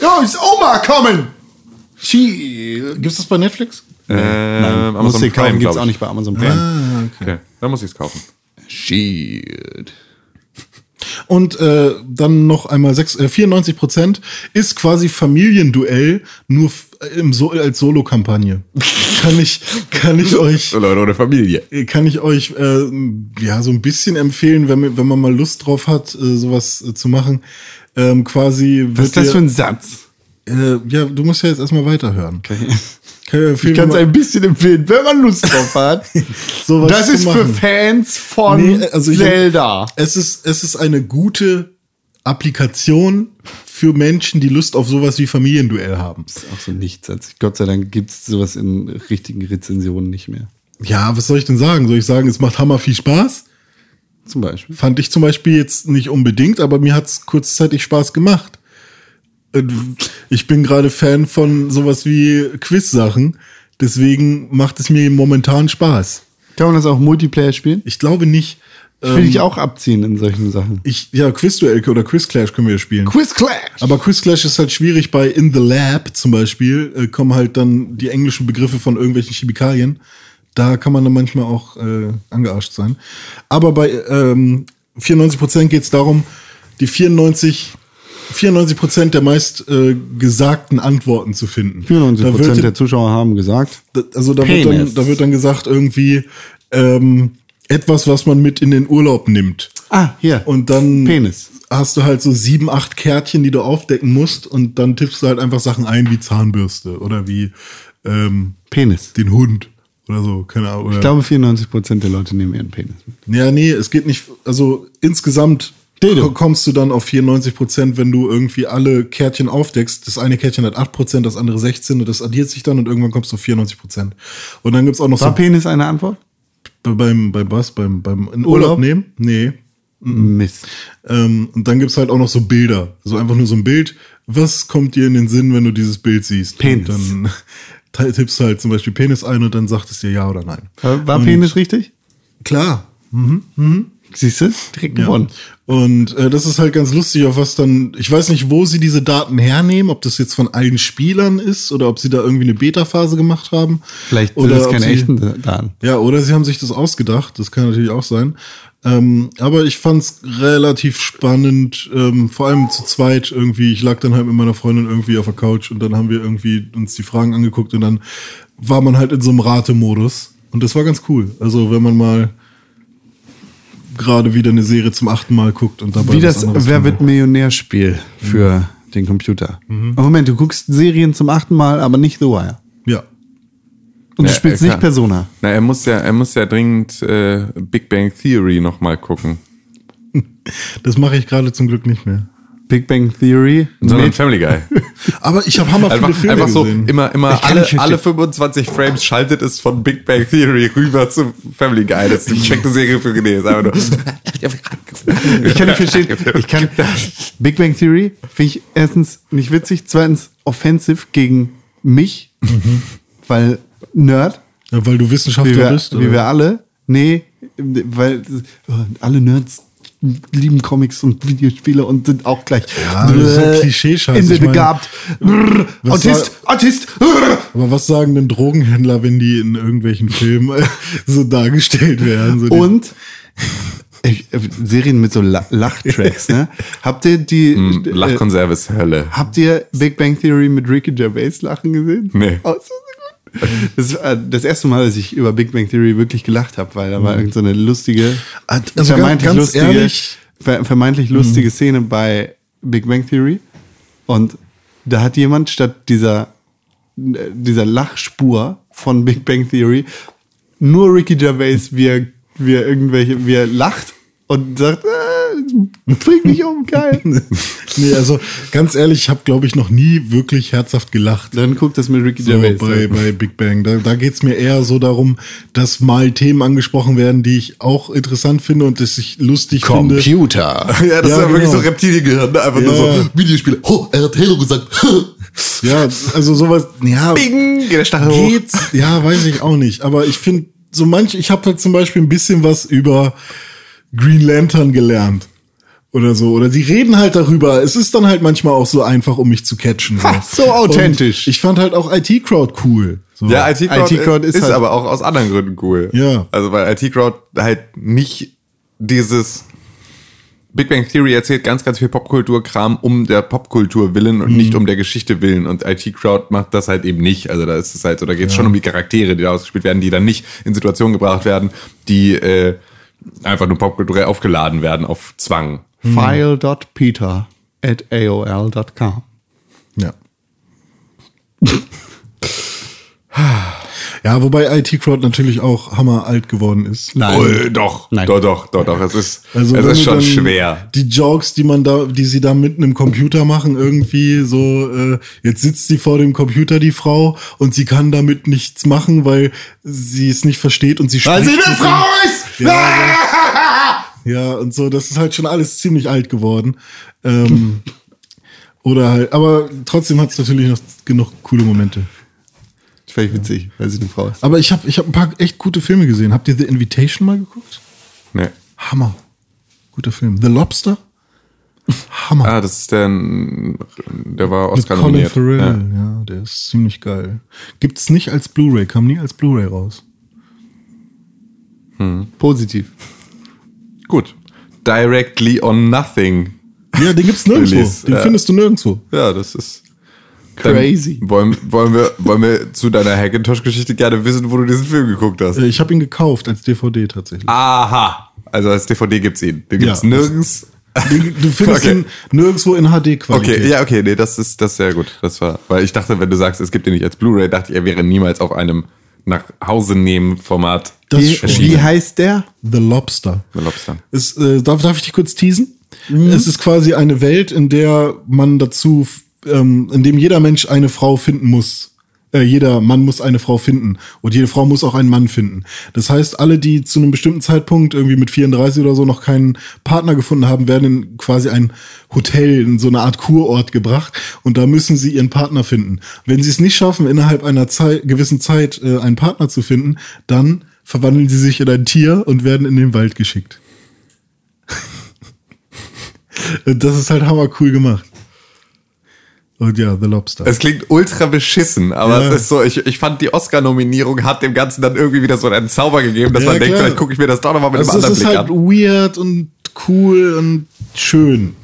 Ja, ist Oma kommen! She, Gibt's das bei Netflix? Ähm, Nein, muss Amazon sie kaufen, Prime, gibt's glaub auch ich. nicht bei Amazon Prime. Ah, okay. Okay, dann muss ich es kaufen. Shield. Und äh, dann noch einmal sechs, äh, 94 Prozent ist quasi Familienduell nur f- im so als Solo-Kampagne. kann ich, kann ich euch, So Leute ohne Familie. kann ich euch äh, ja so ein bisschen empfehlen, wenn, man- wenn man mal Lust drauf hat, äh, sowas äh, zu machen. Ähm, quasi Was ist das für ein Satz? äh, ja, du musst ja jetzt erstmal weiterhören. Kann ich empfehlen, Ich kann es ein bisschen empfehlen, wenn man Lust drauf hat. sowas das ist für machen. Fans von Nee, also Zelda. Es ist, es ist eine gute Applikation für Menschen, die Lust auf sowas wie Familienduell haben. Das ist auch so ein Nichtsatz. Gott sei Dank gibt es sowas in richtigen Rezensionen nicht mehr. Ja, was soll ich denn sagen? Soll ich sagen, es macht hammer viel Spaß? Zum Beispiel. Fand ich zum Beispiel jetzt nicht unbedingt, aber mir hat's kurzzeitig Spaß gemacht. Und Ich bin gerade Fan von sowas wie Quiz-Sachen, deswegen macht es mir momentan Spaß. Kann man das auch Multiplayer spielen? Ich glaube nicht. Ich will dich auch abziehen in solchen Sachen. Ich, ja, Quiz-Duell oder Quiz-Clash können wir spielen. Quiz Clash! Aber Quiz Clash ist halt schwierig bei In the Lab zum Beispiel, äh, kommen halt dann die englischen Begriffe von irgendwelchen Chemikalien. Da kann man dann manchmal auch äh, angearscht sein. Aber bei ähm, 94 Prozent geht es darum, die 94 94 Prozent der meist äh, gesagten Antworten zu finden. 94 Da wird- Prozent der Zuschauer haben gesagt. da- also da wird, dann, da wird dann gesagt irgendwie ähm, etwas, was man mit in den Urlaub nimmt. Ah, hier. Und dann Penis. hast du halt so sieben, acht Kärtchen, die du aufdecken musst und dann tippst du halt einfach Sachen ein wie Zahnbürste oder wie ähm, Penis. den Hund oder so, keine Ahnung. Ich glaube, 94 Prozent der Leute nehmen ihren Penis mit. ja, nee, es geht nicht, also insgesamt Dildo. kommst du dann auf 94 Prozent, wenn du irgendwie alle Kärtchen aufdeckst. Das eine Kärtchen hat 8 Prozent, das andere 16% und das addiert sich dann und irgendwann kommst du auf 94 Prozent. Und dann gibt's auch noch War so Penis eine Antwort? beim, beim was? Beim, beim in Urlaub? Urlaub nehmen? Nee. Mist. Ähm, und dann gibt's halt auch noch so Bilder. So einfach nur so ein Bild. Was kommt dir in den Sinn, wenn du dieses Bild siehst? Penis. Und dann tippst du halt zum Beispiel Penis ein und dann sagt es dir ja oder nein. War, war und, Penis richtig? Klar. Siehst du? Direkt gewonnen. Und äh, das ist halt ganz lustig, auf was dann, ich weiß nicht, wo sie diese Daten hernehmen, ob das jetzt von allen Spielern ist oder ob sie da irgendwie eine Beta-Phase gemacht haben. Vielleicht sind oder das keine sie, echten Daten. Ja, oder sie haben sich das ausgedacht, das kann natürlich auch sein. Ähm, aber ich fand's relativ spannend, ähm, vor allem zu zweit irgendwie. Ich lag dann halt mit meiner Freundin irgendwie auf der Couch und dann haben wir irgendwie uns die Fragen angeguckt und dann war man halt in so einem Ratemodus. Und das war ganz cool. Also wenn man mal gerade wieder eine Serie zum achten Mal guckt und dabei Wie das Wer wird. Millionär-Spiel für den Computer. Oh, Moment, du guckst Serien zum achten Mal, aber nicht The Wire. Ja. Und Ja, du spielst nicht. Persona. Na, er muss ja, er muss ja dringend äh, Big Bang Theory nochmal gucken. Das mache ich gerade zum Glück nicht mehr. Big Bang Theory. Sondern Family Guy. Aber ich habe hammer viele Einfach, Filme einfach so gesehen. immer, immer Ich kann alle, alle 25 Frames schaltet es von Big Bang Theory rüber zu Family Guy. Das ist die perfekte Serie für René. Ist einfach nur. Ich kann nicht verstehen. Ich kann, Big Bang Theory finde ich erstens nicht witzig, zweitens offensive gegen mich, weil Nerd, ja, weil du Wissenschaftler wie wir, bist. wie oder? wir alle. Nee, weil alle Nerds lieben Comics und Videospiele und sind auch gleich Ja, ist so Klischee-Scheiß. Ich meine, inselbegabt. Brrr, was Autist, Autist. brrr. Aber was sagen denn Drogenhändler, wenn die in irgendwelchen Filmen so dargestellt werden? So Und ich, äh, Serien mit so La Lachtracks, ne? Habt ihr die Hm, äh, Lachkonserve ist Hölle. Habt ihr Big Bang Theory mit Ricky Gervais lachen gesehen? Nee. Oh, so. Das war das erste Mal, dass ich über Big Bang Theory wirklich gelacht habe, weil da war irgend so eine lustige, Also ganz- vermeintlich ganz lustige, ehrlich- ver vermeintlich lustige Szene bei Big Bang Theory. Und da hat jemand statt dieser, äh, dieser Lachspur von Big Bang Theory nur Ricky Gervais, wie er, wie er irgendwelche, wie er lacht und sagt, äh, bring mich um, geil. Nee, also ganz ehrlich, ich habe, glaube ich, noch nie wirklich herzhaft gelacht. Dann guckt das mit Ricky So Gervais. bei, bei Big Bang. Da, da geht's mir eher so darum, dass mal Themen angesprochen werden, die ich auch interessant finde und das ich lustig finde. Computer. Ja, das Ja, ist ja wirklich genau. so Reptiliengehirn, ne? einfach nur Ja. so Videospiele. Oh, er hat Halo gesagt. Ja, also sowas, ja, Bing, geht der Stachel hoch. geht's, ja, weiß ich auch nicht. Aber ich finde, so manch, ich habe halt zum Beispiel ein bisschen was über Green Lantern gelernt. Oder so. Oder sie reden halt darüber. Es ist dann halt manchmal auch so einfach, um mich zu catchen. Ha, so authentisch. Und ich fand halt auch IT-Crowd cool. So. Ja, IT-Crowd IT-Crowd ist, ist ist halt- aber auch aus anderen Gründen cool. Ja. Also weil IT-Crowd halt nicht dieses Big Bang Theory erzählt ganz, ganz viel Popkulturkram um der Popkultur willen und nicht um der Geschichte willen. Und IT-Crowd macht das halt eben nicht. Also da ist es halt so, da geht es schon um die Charaktere, die da ausgespielt werden, die dann nicht in Situationen gebracht werden, die äh, einfach nur popkulturell aufgeladen werden auf Zwang. File.peter at aol.com. Ja. ja, wobei IT-Crowd natürlich auch hammer alt geworden ist. Nein. Oh, doch, Nein. doch, doch, doch, doch. Es ist, Also es ist schon schwer. Die Jokes, die man da, die sie da mitten im Computer machen, irgendwie so, äh, jetzt sitzt sie vor dem Computer, die Frau, und sie kann damit nichts machen, weil sie es nicht versteht und sie Weil sie spricht eine Frau ist! Ja, Ja, und so, das ist halt schon alles ziemlich alt geworden. Ähm, oder halt, aber trotzdem hat es natürlich noch genug coole Momente. Das fand ich witzig, weil sie eine Frau ist. Aber ich habe ich hab ein paar echt gute Filme gesehen. Habt ihr The Invitation mal geguckt? Nee. Hammer. Guter Film. The Lobster? Hammer. Ah, das ist der, der war Mit Oscar Colin nominiert. Farrell. Ja. Ja. der ist ziemlich geil. Gibt's nicht als Blu-ray, kam nie als Blu-ray raus. Positiv. Gut. Directly on Nothing. Ja, den gibt's nirgendwo. Release, Den ja. findest du nirgendwo. Ja, das ist dann Crazy. Wollen, wollen, wir, wollen wir zu deiner Hackintosh-Geschichte gerne wissen, wo du diesen Film geguckt hast? Ich habe ihn gekauft als DVD tatsächlich. Aha. Also als DVD gibt's ihn. Den gibt's Ja. nirgends. Du findest Okay. ihn nirgendwo in HD-Qualität. Okay, ja, okay, nee, das ist, das ist sehr gut. Das war, weil ich dachte, wenn du sagst, es gibt ihn nicht als Blu-ray, dachte ich, er wäre niemals auf einem nach Hause nehmen Format Das Wie, schon. wie heißt der? The Lobster. The Lobster. Es, äh, darf, darf ich dich kurz teasen? Mhm. Es ist quasi eine Welt, in der man dazu, ähm, in dem jeder Mensch eine Frau finden muss. Äh, jeder Mann muss eine Frau finden und jede Frau muss auch einen Mann finden. Das heißt, alle, die zu einem bestimmten Zeitpunkt irgendwie mit 34 oder so noch keinen Partner gefunden haben, werden in quasi ein Hotel, in so eine Art Kurort gebracht und da müssen sie ihren Partner finden. Wenn sie es nicht schaffen, innerhalb einer Zeit, gewissen Zeit äh, einen Partner zu finden, dann verwandeln sie sich in ein Tier und werden in den Wald geschickt. Das ist halt hammer cool gemacht. Und ja, The Lobster. Es klingt ultra beschissen, aber Ja. es ist so, ich, ich fand die Oscar-Nominierung hat dem Ganzen dann irgendwie wieder so einen Zauber gegeben, dass Ja, man denkt, klar. vielleicht gucke ich mir das doch nochmal mit also einem anderen ist Blick halt an. weird und cool und schön.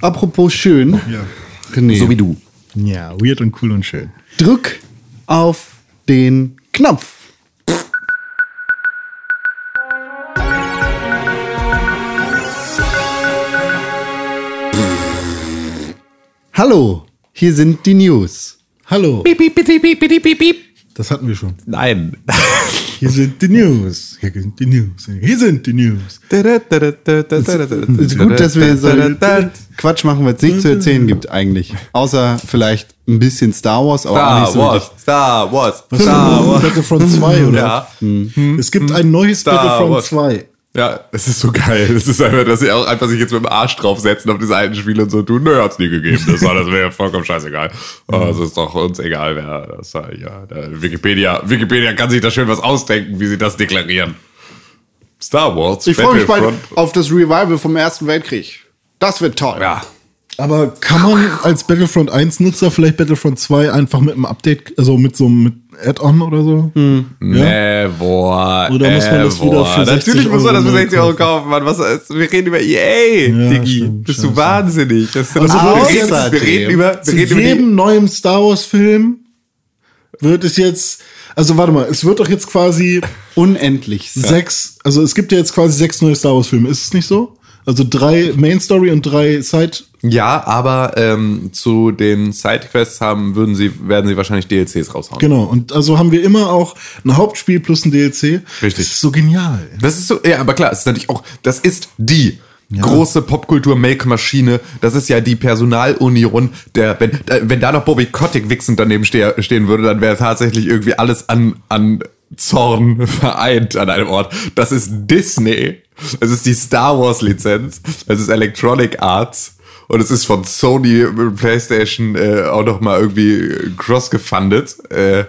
Apropos schön. Ja. René, So wie du. Ja, weird und cool und schön. drück auf den Knopf. Hallo, hier sind die News. Hallo. Piep, piep, piep, piep, piep, piep, piep. Das hatten wir schon. Nein. Hier sind die News. Hier sind die News. Hier sind die News. Es ist gut, dass wir so Quatsch machen, weil es nicht zu erzählen gibt eigentlich. Außer vielleicht ein bisschen Star Wars, aber auch nicht Star so Wars, Star Wars, Was Star Wars. Battlefront 2, oder? Ja. Es gibt ein neues Star Battlefront Wars. 2. Ja, es ist so geil. Es ist einfach, dass sie auch einfach sich jetzt mit dem Arsch draufsetzen auf diese alten Spiele und so tun, nö, hat's nie gegeben. Das, war, das wäre vollkommen scheißegal. Oh, Es ist doch uns egal, wer das war. Ja, Wikipedia, Wikipedia kann sich da schön was ausdenken, wie sie das deklarieren. Star Wars. Ich freue mich bald auf das Revival vom Ersten Weltkrieg. Das wird toll. Ja. Aber kann man als Battlefront 1 Nutzer vielleicht Battlefront 2 einfach mit einem Update, also mit so einem mit Add-on oder so? Hm. Never. Oder muss man das wieder für 60 Natürlich muss man das für Euro 60 Euro kaufen? Mann. Was, ist- wir reden über EA, Ja, Diggi. stimmt, Bist du wahnsinnig? Das ist Also wir, reden, wir reden über, wir Zu reden über die, jedem neuen Star Wars Film wird es jetzt, also warte mal, es wird doch jetzt quasi Unendlich. sechs, also es gibt ja jetzt quasi sechs neue Star Wars Filme, ist es nicht so? Also drei Main Story und drei Side. Ja, aber ähm, zu den Sidequests haben, würden sie, werden sie wahrscheinlich DLCs raushauen. Genau. Und also haben wir immer auch ein Hauptspiel plus ein DLC. Richtig. Das ist so genial. Das ist so, ja, aber klar, es ist natürlich auch, das ist die große Popkultur-Make-Maschine. Das ist ja die Personalunion, der, wenn, äh, wenn da noch Bobby Kotick wichsend daneben ste stehen würde, dann wäre tatsächlich irgendwie alles an, an Zorn vereint an einem Ort. Das ist Disney. Es ist die Star Wars Lizenz. Es ist Electronic Arts. Und es ist von Sony PlayStation äh, auch noch mal irgendwie cross-gefundet. Äh,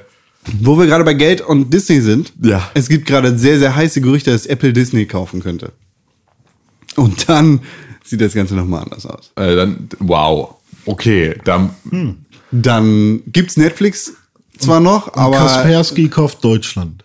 Wo wir gerade bei Geld und Disney sind. Ja. Es gibt gerade sehr, sehr heiße Gerüchte, dass Apple Disney kaufen könnte. Und dann sieht das Ganze nochmal anders aus. äh, dann, wow. Okay, dann, Dann gibt's Netflix zwar noch, Und aber Kaspersky kauft Deutschland.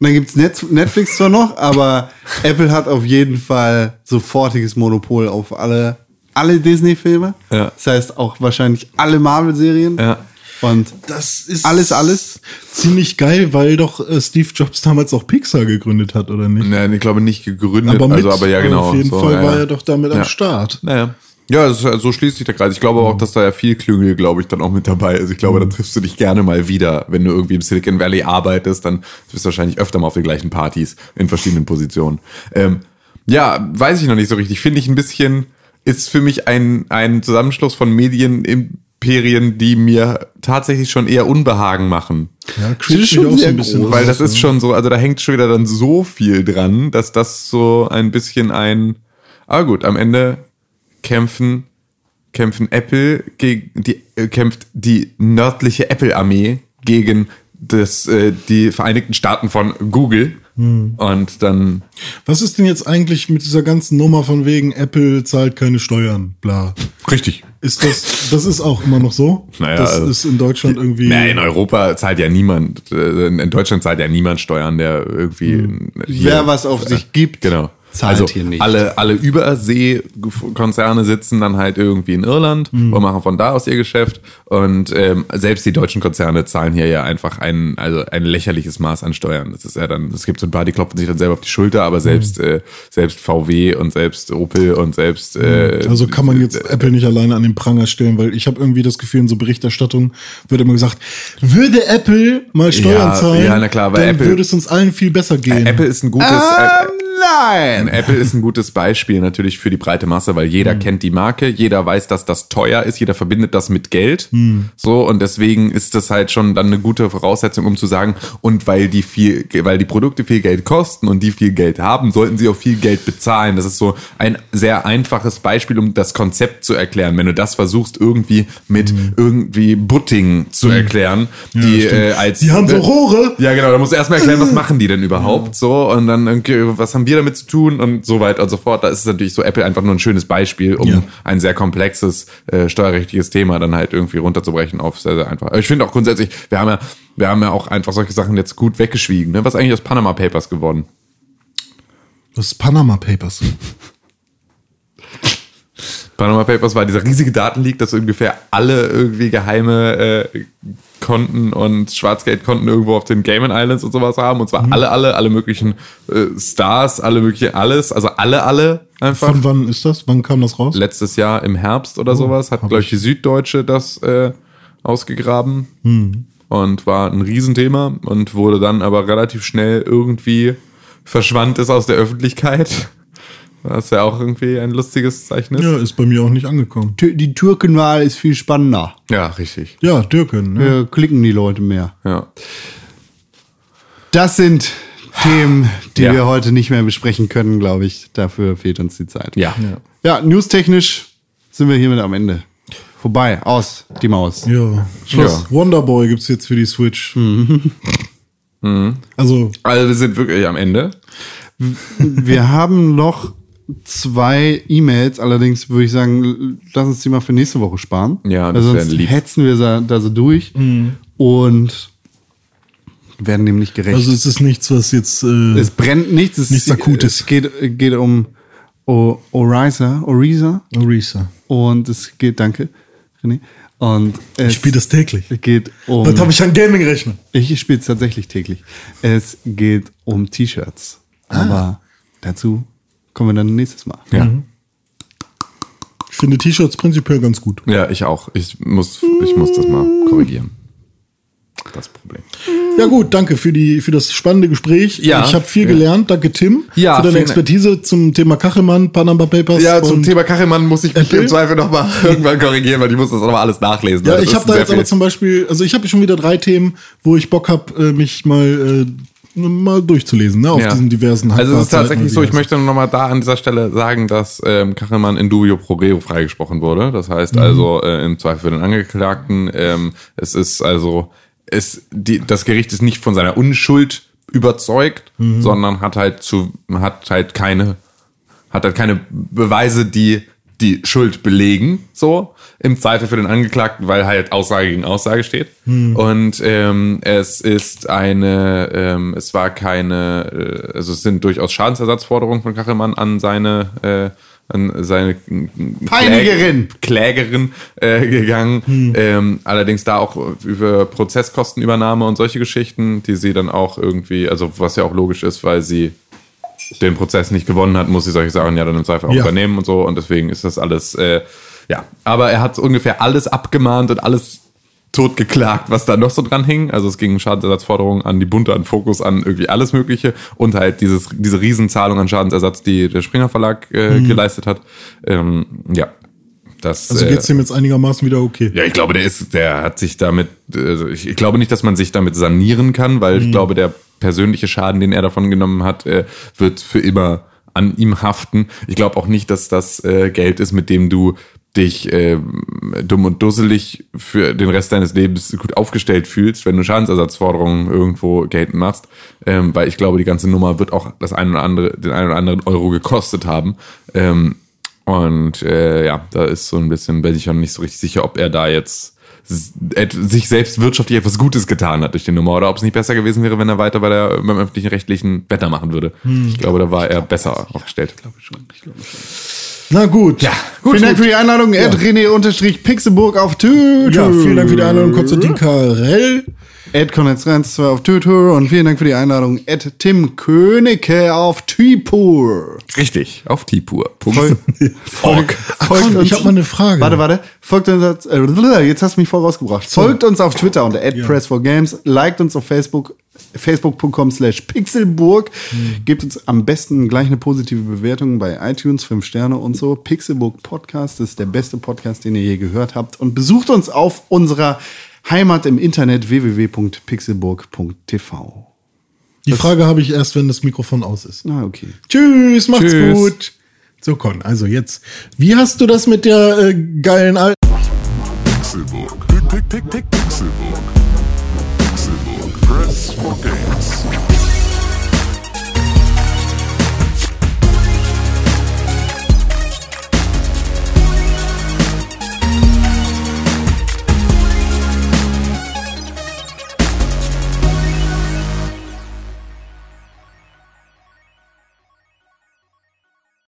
dann gibt's Net Netflix zwar noch, aber Apple hat auf jeden Fall sofortiges Monopol auf alle, alle Disney-Filme. Ja. Das heißt auch wahrscheinlich alle Marvel-Serien. Ja. Und Das ist Alles, alles? ziemlich geil, weil doch äh, Steve Jobs damals auch Pixar gegründet hat, oder nicht? Nein, ich glaube nicht gegründet, aber mit, also aber ja genau. Auf jeden so, Fall ja, war ja. er doch damit Ja. am Start. Naja. Ja, ist, so schließt sich der Kreis. Ich glaube auch, dass da ja viel Klüngel, glaube ich, dann auch mit dabei ist. Ich glaube, da triffst du dich gerne mal wieder. Wenn du irgendwie im Silicon Valley arbeitest, dann bist du wahrscheinlich öfter mal auf den gleichen Partys in verschiedenen Positionen. Ähm, ja, weiß ich noch nicht so richtig. Finde ich ein bisschen, ist für mich ein, ein Zusammenschluss von Medienimperien, die mir tatsächlich schon eher Unbehagen machen. Ja, creept schon auch so ein bisschen groß. Weil das ist schon so, also da hängt schon wieder dann so viel dran, dass das so ein bisschen ein, aber gut, am Ende kämpfen, kämpfen Apple gegen, die, äh, kämpft die nördliche Apple-Armee gegen das, äh, die Vereinigten Staaten von Google. Und dann, Was ist denn jetzt eigentlich mit dieser ganzen Nummer von wegen Apple zahlt keine Steuern, bla? richtig. Ist das, das ist auch immer noch so? Naja, das also- ist in Deutschland irgendwie. Nee, in Europa zahlt ja niemand, äh, in Deutschland zahlt ja niemand Steuern, der irgendwie. hier- wer was auf sich gibt, Genau. Zahlt also hier nicht. alle alle Überseekonzerne sitzen dann halt irgendwie in Irland Mhm. und machen von da aus ihr Geschäft und ähm, selbst die deutschen Konzerne zahlen hier ja einfach ein also ein lächerliches Maß an Steuern. Das ist ja dann es gibt so ein paar, die klopfen sich dann selber auf die Schulter, aber selbst Mhm. äh, selbst VW und selbst Opel und selbst äh, Also kann man jetzt Apple nicht alleine an den Pranger stellen, weil ich habe irgendwie das Gefühl, in so Berichterstattung wird immer gesagt, würde Apple mal Steuern Ja, zahlen, ja, na klar, weil dann Apple- würde es uns allen viel besser gehen. Apple ist ein gutes Ähm, äh, nein! Apple ist ein gutes Beispiel natürlich für die breite Masse, weil jeder kennt die Marke, jeder weiß, dass das teuer ist, jeder verbindet das mit Geld. So, und deswegen ist das halt schon dann eine gute Voraussetzung, um zu sagen, und weil die viel, weil die Produkte viel Geld kosten und die viel Geld haben, sollten sie auch viel Geld bezahlen. Das ist so ein sehr einfaches Beispiel, um das Konzept zu erklären. Wenn du das versuchst, irgendwie mit irgendwie Butting zu erklären, die stimmt. äh, als Die haben so Rohre. ja, genau. Da musst du erstmal erklären, was machen die denn überhaupt so und dann, okay, was haben wir damit zu tun und so weiter und so fort. Da ist es natürlich so Apple einfach nur ein schönes Beispiel, um Ja. ein sehr komplexes äh, steuerrechtliches Thema dann halt irgendwie runterzubrechen auf sehr, sehr einfach. Aber Ich finde auch grundsätzlich, wir haben ja, wir haben ja auch einfach solche Sachen jetzt gut weggeschwiegen. Ne? Was ist eigentlich aus Panama Papers geworden? Das ist Panama Papers. Panama Papers war dieser riesige Datenleak, dass ungefähr alle irgendwie geheime äh, Konten und Schwarzgeldkonten irgendwo auf den Cayman Islands und sowas haben. Und zwar alle, alle, alle möglichen äh, Stars, alle möglichen alles, also alle, alle einfach. Von wann ist das? Wann kam das raus? Letztes Jahr im Herbst oder sowas hat, glaube ich, die Süddeutsche das äh, ausgegraben und war ein Riesenthema und wurde dann aber relativ schnell irgendwie verschwand es aus der Öffentlichkeit. Was ja auch irgendwie ein lustiges Zeichen ist. Ja, ist bei mir auch nicht angekommen. Tü- Die Türkenwahl ist viel spannender. Ja, richtig. Ja, Dirken. Ne? Hier klicken die Leute mehr. Ja. Das sind Themen, die Ja. wir heute nicht mehr besprechen können, glaube ich. Dafür fehlt uns die Zeit. Ja. Ja, newstechnisch sind wir hiermit am Ende. Vorbei, aus, die Maus. Ja. Schluss. Ja. Wonderboy gibt's jetzt für die Switch. Also, Also wir sind wirklich am Ende. Wir haben noch zwei E-Mails, allerdings würde ich sagen, lass uns die mal für nächste Woche sparen. Ja, Weil das sonst wäre lieb. hetzen wir da da so durch und werden dem nicht gerecht. also es ist nichts, was jetzt. Äh, es brennt nichts. Es Nichts Akutes. Es geht, geht um o Orisa, Orisa Orisa. und es geht, danke, René. Und es Ich spiele das täglich. geht um. Was habe ich an Gaming-Rechner? Ich spiele es tatsächlich täglich. Es geht um T-Shirts. Ah. Aber dazu kommen wir dann nächstes Mal. Ja. Ich finde T-Shirts prinzipiell ganz gut. Ja, ich auch. Ich muss, ich muss das mal korrigieren. Das Problem. Ja gut, danke für die für das spannende Gespräch. Ja. ich habe viel gelernt. Danke Tim Ja, für deine Expertise zum Thema Kachelmann, Panama Papers. Ja, zum Thema Kachelmann muss ich mich Apple? im Zweifel nochmal irgendwann korrigieren, weil ich muss das auch nochmal alles nachlesen. Ja, Das ich habe da jetzt aber viel. zum Beispiel, also ich habe schon wieder drei Themen, wo ich Bock habe, äh, mich mal äh, mal durchzulesen, ne, auf Ja. diesen diversen Also es ist tatsächlich so, ich möchte nur nochmal da an dieser Stelle sagen, dass ähm, Kachelmann in dubio pro reo freigesprochen wurde. Das heißt also äh, im Zweifel für den Angeklagten. Ähm, es ist also, es, die, das Gericht ist nicht von seiner Unschuld überzeugt, sondern hat halt zu, hat halt keine, hat halt keine Beweise, die die Schuld belegen, so im Zweifel für den Angeklagten, weil halt Aussage gegen Aussage steht. Und ähm, es ist eine, ähm, es war keine, äh, also es sind durchaus Schadensersatzforderungen von Kachelmann an seine äh, an seine Peinigerin. Kläg- Klägerin äh, gegangen. Ähm, allerdings da auch über Prozesskostenübernahme und solche Geschichten, die sie dann auch irgendwie, also was ja auch logisch ist, weil sie den Prozess nicht gewonnen hat, muss sie solche Sachen ja dann im Zweifel auch Ja. übernehmen und so. Und deswegen ist das alles, äh, ja. Aber er hat ungefähr alles abgemahnt und alles totgeklagt, was da noch so dran hing. Also es ging um Schadensersatzforderungen an die Bunte, an Fokus, an irgendwie alles Mögliche und halt dieses, diese Riesenzahlung an Schadensersatz, die der Springer Verlag äh, geleistet hat. Ähm, ja. Das, Also äh, geht's dem jetzt einigermaßen wieder okay. ja, ich glaube, der ist, der hat sich damit, also ich, glaube nicht, dass man sich damit sanieren kann, weil ich glaube, der persönliche Schaden, den er davon genommen hat, äh, wird für immer an ihm haften. Ich glaube auch nicht, dass das äh, Geld ist, mit dem du dich äh, dumm und dusselig für den Rest deines Lebens gut aufgestellt fühlst, wenn du Schadensersatzforderungen irgendwo geltend machst, ähm, weil ich glaube, die ganze Nummer wird auch das ein oder andere, den einen oder anderen Euro gekostet haben. Ähm, und äh, ja, da ist so ein bisschen, bin ich auch nicht so richtig sicher, ob er da jetzt sich selbst wirtschaftlich etwas Gutes getan hat durch die Nummer oder ob es nicht besser gewesen wäre, wenn er weiter bei der beim öffentlichen rechtlichen Wetter machen würde. Ich glaube, da war er besser aufgestellt. Na gut. Ja, Vielen Dank für die Einladung. Ed René-Pixelburg auf Twitter. Ja, vielen Dank für die Einladung, Konstantin Karell. Ed Konrad2 auf Twitter und vielen Dank für die Einladung. Ed Tim Königke auf Twipur. Richtig, auf Tipur. Folgt, folgt, Ach komm, ich habe mal eine Frage. Warte, warte. Folgt uns, äh, jetzt hast du mich voll rausgebracht. Folgt uns auf Twitter unter @press4games, liked uns auf Facebook, facebook.com slash pixelburg, gebt uns am besten gleich eine positive Bewertung bei iTunes, 5 Sterne und so. Pixelburg Podcast ist der beste Podcast, den ihr je gehört habt und besucht uns auf unserer Heimat im Internet www.pixelburg.tv. Die Frage habe ich erst, wenn das Mikrofon aus ist. Na, okay. Tschüss, macht's Tschüss. gut. So, Con, also jetzt. Wie hast du das mit der äh, geilen Al Pixelburg. Pixelburg.